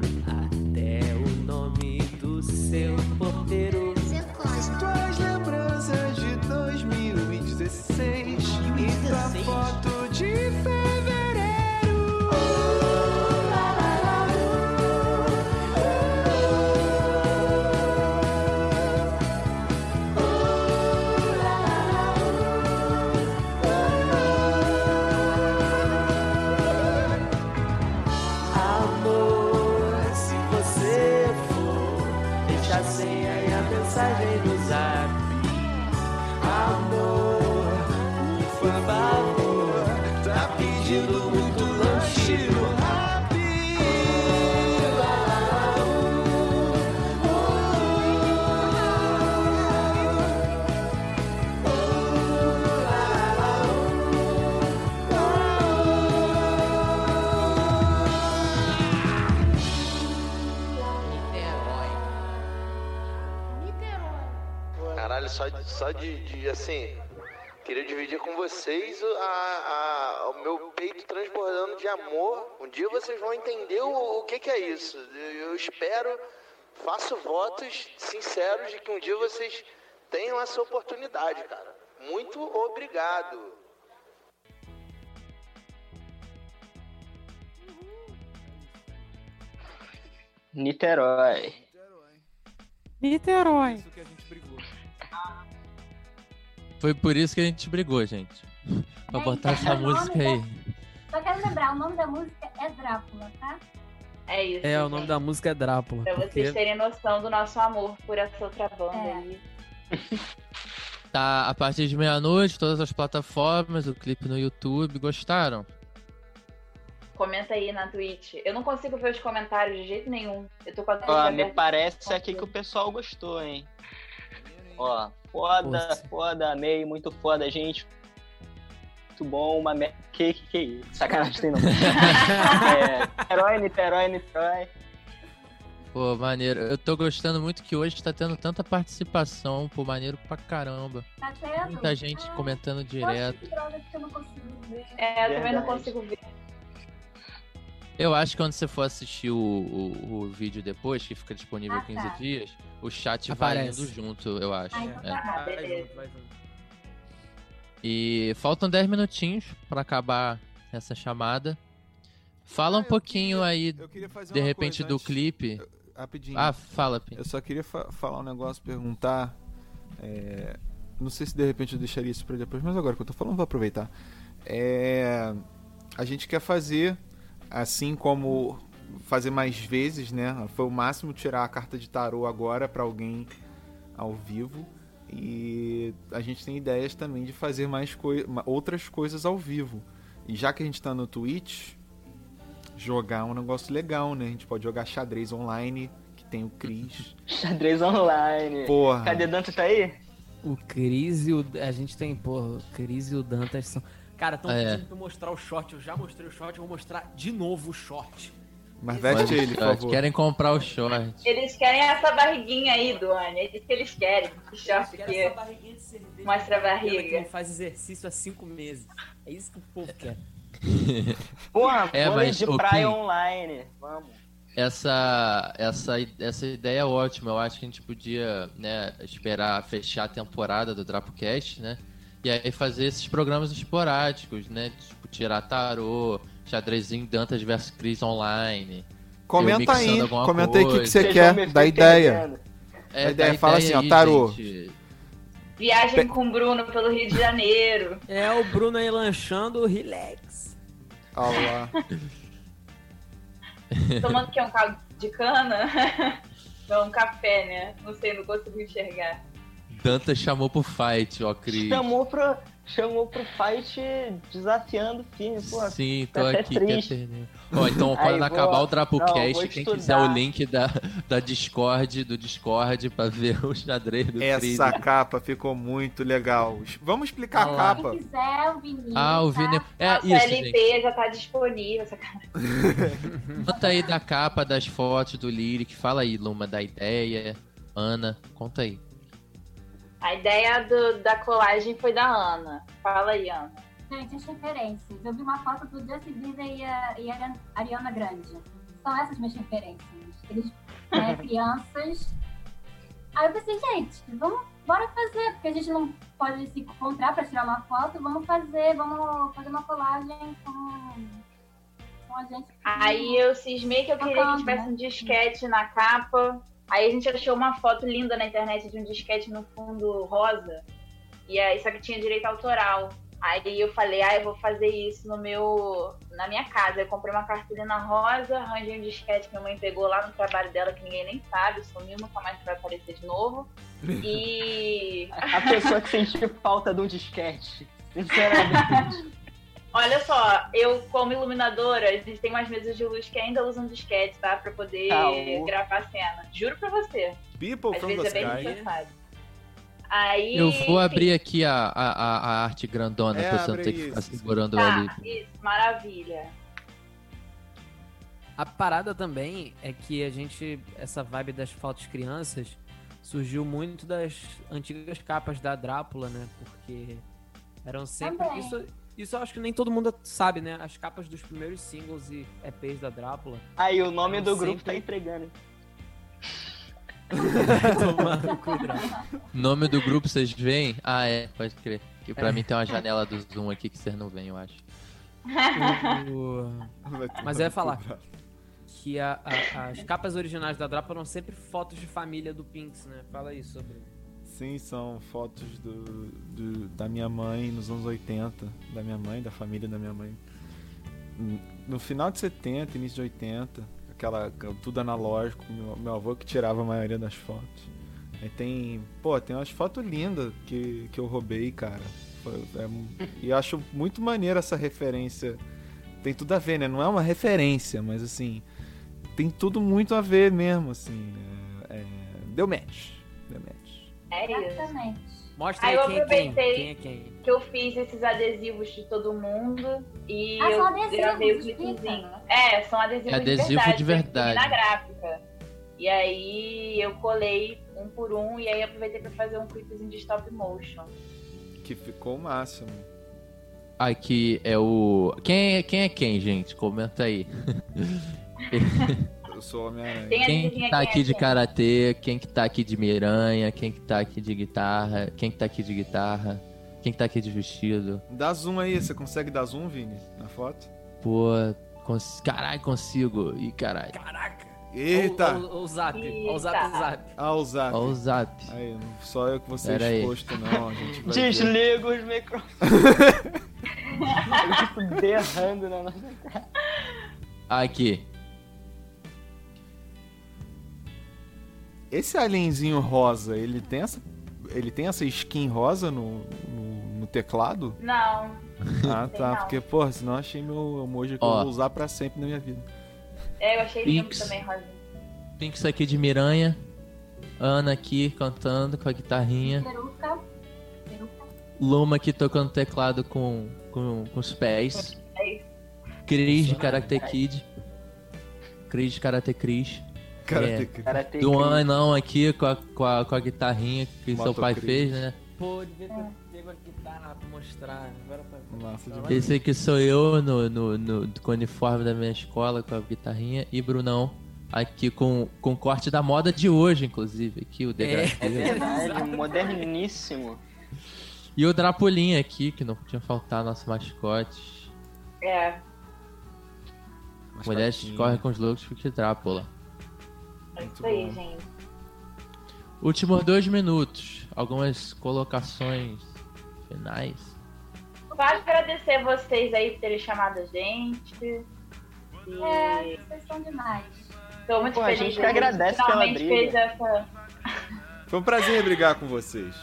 só de, de, assim. Queria dividir com vocês o- a, a- o meu peito transbordando de amor. Um dia vocês vão entender o, o que, que é isso. Eu, espero, faço votos sinceros de que um dia vocês tenham essa oportunidade, cara. Muito obrigado. Niterói. Niterói. Isso Foi por isso que a gente brigou, gente. (laughs) Pra É, botar essa o música da- aí. Só quero lembrar, o nome da música é Drácula, tá? É isso. É, o gente. nome da música é Drácula. Pra porque- vocês terem noção do nosso amor por essa outra banda É. aí. (laughs) Tá a partir de meia-noite, todas as plataformas, o clipe no YouTube. Gostaram? Comenta aí na Twitch. Eu não consigo ver os comentários de jeito nenhum. Eu tô com a Ó, me parece aqui que o pessoal gostou, hein? Ó, foda, Poxa. foda, amei, muito foda, gente. Muito bom, uma me... Que, que, que isso? Sacanagem tem não. (laughs) é, Niterói, Niterói, Niterói. Pô, maneiro. Eu tô gostando muito que hoje tá tendo tanta participação, pô, maneiro pra caramba. Tá tendo? Muita gente Ah, comentando Poxa, direto. que droga que eu não consigo ver. É, eu também não Verdade. consigo ver. Eu acho que quando você for assistir o, o, o vídeo depois, que fica disponível Ah, 15 tá. dias, o chat Aparece. vai indo junto, eu acho. Ah, então É. tá beleza. vai junto. E faltam 10 minutinhos pra acabar essa chamada. Fala Ah, um pouquinho queria- aí, eu queria fazer de repente, coisa do antes. clipe. Rapidinho. Ah, fala, Pim. Eu só queria fa- falar um negócio, perguntar. é, Não sei se de repente eu deixaria isso pra depois, mas agora que eu tô falando, vou aproveitar. É, A gente quer fazer, assim como fazer mais vezes, né? Foi o máximo tirar a carta de tarô agora pra alguém ao vivo. E a gente tem ideias também de fazer mais coi outras coisas ao vivo. E já que a gente tá no Twitch, jogar um negócio legal, né? A gente pode jogar xadrez online, que tem o Cris. (laughs) Xadrez online. Porra. Cadê Dante tá aí? O Cris e o. A gente tem, pô, o Cris e o Dantas são. Cara, estão É. pedindo pra eu mostrar o short. Eu já mostrei o short, eu vou mostrar de novo o short. Mas veste ele, por favor. Querem comprar o short. Eles querem essa barriguinha aí, Duane. É isso que eles querem. Que short essa barriguinha de cerveja. Mostra a que barriga. não faz exercício há cinco meses. É isso que o povo quer. (laughs) Porra, É, mas, de praia online. Vamos. Essa, essa, essa ideia é ótima. Eu acho que a gente podia né, esperar fechar a temporada do DrapoCast, né? E aí fazer esses programas esporádicos, né? Tipo, tirar tarô, xadrezinho Dantas vs Cris online. Comenta aí, comenta aí o que, que você quer, dá ver ideia. É, ideia fala assim, ó, tarô. gente. Viagem com o Bruno pelo Rio de Janeiro. É o Bruno aí lanchando, relax. Olha lá. (laughs) Tomando que é um caldo de cana. (laughs) Não, um café, né? Não sei, não consigo enxergar. Dantas chamou pro fight, ó, Cris. Chamou pro, chamou pro fight desafiando firme. Pô, Sim, fica tô até aqui. Ó, então, Aí, quando vou- acabar o DrapoCast, quem quiser estudar. o link da, da Discord, do Discord, pra ver o xadrez do Cris. Essa capa ficou muito legal. Vamos explicar a capa. Quem quiser, o vinil. Ah, o tá? Vini. É Nossa, isso, LP gente. já tá disponível. sacanagem. (laughs) Conta aí da capa, das fotos do Lyric. Fala aí, Luma, da ideia. Ana, conta aí. A ideia do- da colagem foi da Ana. Fala aí, Ana. Gente, as referências. Eu vi uma foto do Justin Bieber e a, e a Ariana Grande. São essas minhas referências. Eles, né, (laughs) crianças. Aí eu pensei, gente, vamos, bora fazer, porque a gente não pode se encontrar pra tirar uma foto, vamos fazer, vamos fazer uma colagem com, a gente. Aí eu cismei que eu queria que tivesse né? um disquete na capa. Aí a gente achou uma foto linda na internet de um disquete no fundo rosa. E aí, só que tinha direito autoral. Aí eu falei, ah, eu vou fazer isso no meu. na minha casa. Eu comprei uma cartolina rosa, arranjei um disquete que minha mãe pegou lá no trabalho dela, que ninguém nem sabe, sumiu, nunca mais vai aparecer de novo. (laughs) E. A pessoa que sentiu falta de um disquete. (laughs) Sinceramente. Olha só, eu como iluminadora, a gente tem umas mesas de luz que ainda usam disquete, tá? Pra poder Caô. gravar a cena. Juro pra você. People Às from vezes the é bem necessário. Aí. Eu vou enfim, abrir aqui a, a, a- arte grandona É, pra você não ter que ficar segurando Tá, ali. isso, maravilha. A parada também é que a gente, essa vibe das fotos crianças, surgiu muito das antigas capas da Drácula, né? Porque eram sempre. Também. Isso, isso eu acho que nem todo mundo sabe, né? As capas dos primeiros singles e EPs da Drácula. Aí o nome do grupo tá sempre- entregando. (laughs) Nome do grupo vocês veem? Ah, é, pode crer. Que pra mim tem uma janela do Zoom aqui que vocês não veem, eu acho. O- Mas eu ia falar que a- a- as capas originais da Drácula eram sempre fotos de família do Pinks, né? Fala aí sobre. Sim, são fotos do, do- da minha mãe nos anos 80, da minha mãe, da família da minha mãe. No final de 70, início de 80, aquela tudo analógico, meu, meu avô que tirava a maioria das fotos. Aí tem, pô, tem umas fotos lindas que, que eu roubei, cara. É e acho muito maneiro essa referência. Tem tudo a ver, né? Não é uma referência, mas assim, tem tudo muito a ver mesmo, assim. é- é-. Deu match. É isso. Exatamente. Mostra Aí aí eu quem é quem. aproveitei Quem é quem. que eu fiz esses adesivos de todo mundo e Ah, eu são adesivos, gravei o clipezinho. É, são adesivos É adesivo de verdade. de verdade. na gráfica. E aí eu colei um por um e aí aproveitei pra fazer um clipezinho de stop motion. Que ficou o máximo. Aqui é o. Quem é quem, é quem gente? Comenta aí. (laughs) Sou Homem-Aranha. Quem que tá quem é aqui de karatê, quem que tá aqui de miranha, quem que tá aqui de guitarra, quem que tá aqui de guitarra, quem que tá aqui de vestido. Dá zoom aí, você consegue dar zoom, Vini, na foto? Pô, cons... caralho, consigo. Ih, caralho. Caraca! Eita! Ó o zap. Ó o zap do zap. Ah, o zap. Ó o zap. Aí, só eu que vou ser Pera aí. exposto, não. A gente vai ver. Desliga os (laughs) microfones. (laughs) Eu fico berrando na nossa cara. Aqui. Esse alienzinho rosa, ele tem essa. Ele tem essa skin rosa no, no, no teclado? Não. Ah, tá. não. Porque, porra, senão eu achei meu emoji que Ó. eu vou usar pra sempre na minha vida. É, eu achei lindo Pinks. também, Rosinha. Pinks aqui de miranha. Ana aqui cantando com a guitarrinha. Peruca. Peruca. Luma aqui tocando teclado com, com, com os pés. É isso. Cris de Karate Kid. Cris de Karate Cris. Karate É. Anão aqui com a, com, a, com a guitarrinha que seu pai Cris. fez, né? Pô, devia ter pego a guitarra pra mostrar. Agora pra... Demais. Esse aqui sou eu no, no, no- com o uniforme da minha escola, com a guitarrinha. E Brunão aqui com, com o corte da moda de hoje, inclusive. Aqui o É degradê. verdade, moderníssimo. E o Drapulinha aqui, que não podia faltar, nosso mascote. É, Mulheres correm com os loucos porque Drápula. É Muito isso aí, bom. gente. Últimos dois minutos. Algumas colocações finais. Vale agradecer vocês aí por terem chamado a gente. E É, vocês são demais. tô muito Pô, a feliz. gente de que agradece pela finalmente briga. fez essa. Foi um prazer brigar com vocês.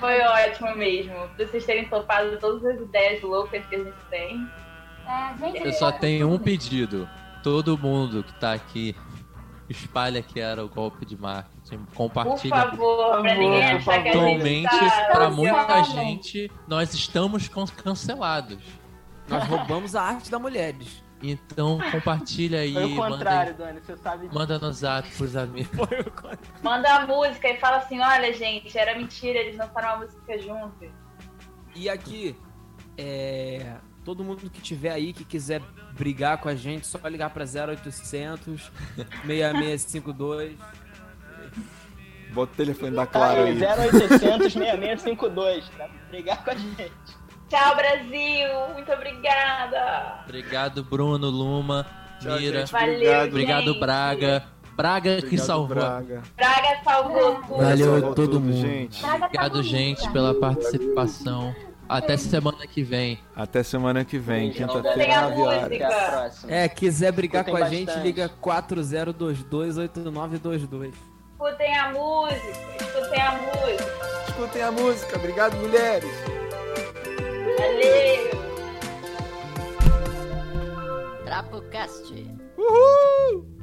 Foi ótimo mesmo. Vocês terem topado todas as ideias loucas que a gente tem. É, gente, Eu só tenho um pedido. Todo mundo que tá aqui, espalha que era o golpe de marketing. Por Compartilha. favor, pra ninguém achar que a Atualmente, pra muita gente, nós estamos can- cancelados. Nós roubamos a arte da mulheres. Então compartilha aí, Foi o manda, contrário, Dani, você sabe disso. manda no zap pros amigos. Manda a música e fala assim: olha, gente, era mentira, eles lançaram uma música juntos. E aqui, é, todo mundo que tiver aí que quiser brigar com a gente, só ligar pra 0800 6652. Bota o telefone da Clara aí. 0800 6652 pra brigar com a gente. Tchau, Brasil! Muito obrigada! Obrigado, Bruno, Luma, Tchau, Mira. gente. Valeu, Obrigado. Braga. Braga que Obrigado, salvou. Braga. Braga salvou tudo. Valeu todo mundo. gente. Tá Obrigado, gente, pela participação. Até semana que vem. Até semana que vem, quinta-feira, Tem a 9 horas. É, quiser brigar Escutem com a gente, bastante. liga 40228922. Escutem a música, escutem a música. Escutem a música. Obrigado, mulheres. Valeu! Trapocast. Uhul!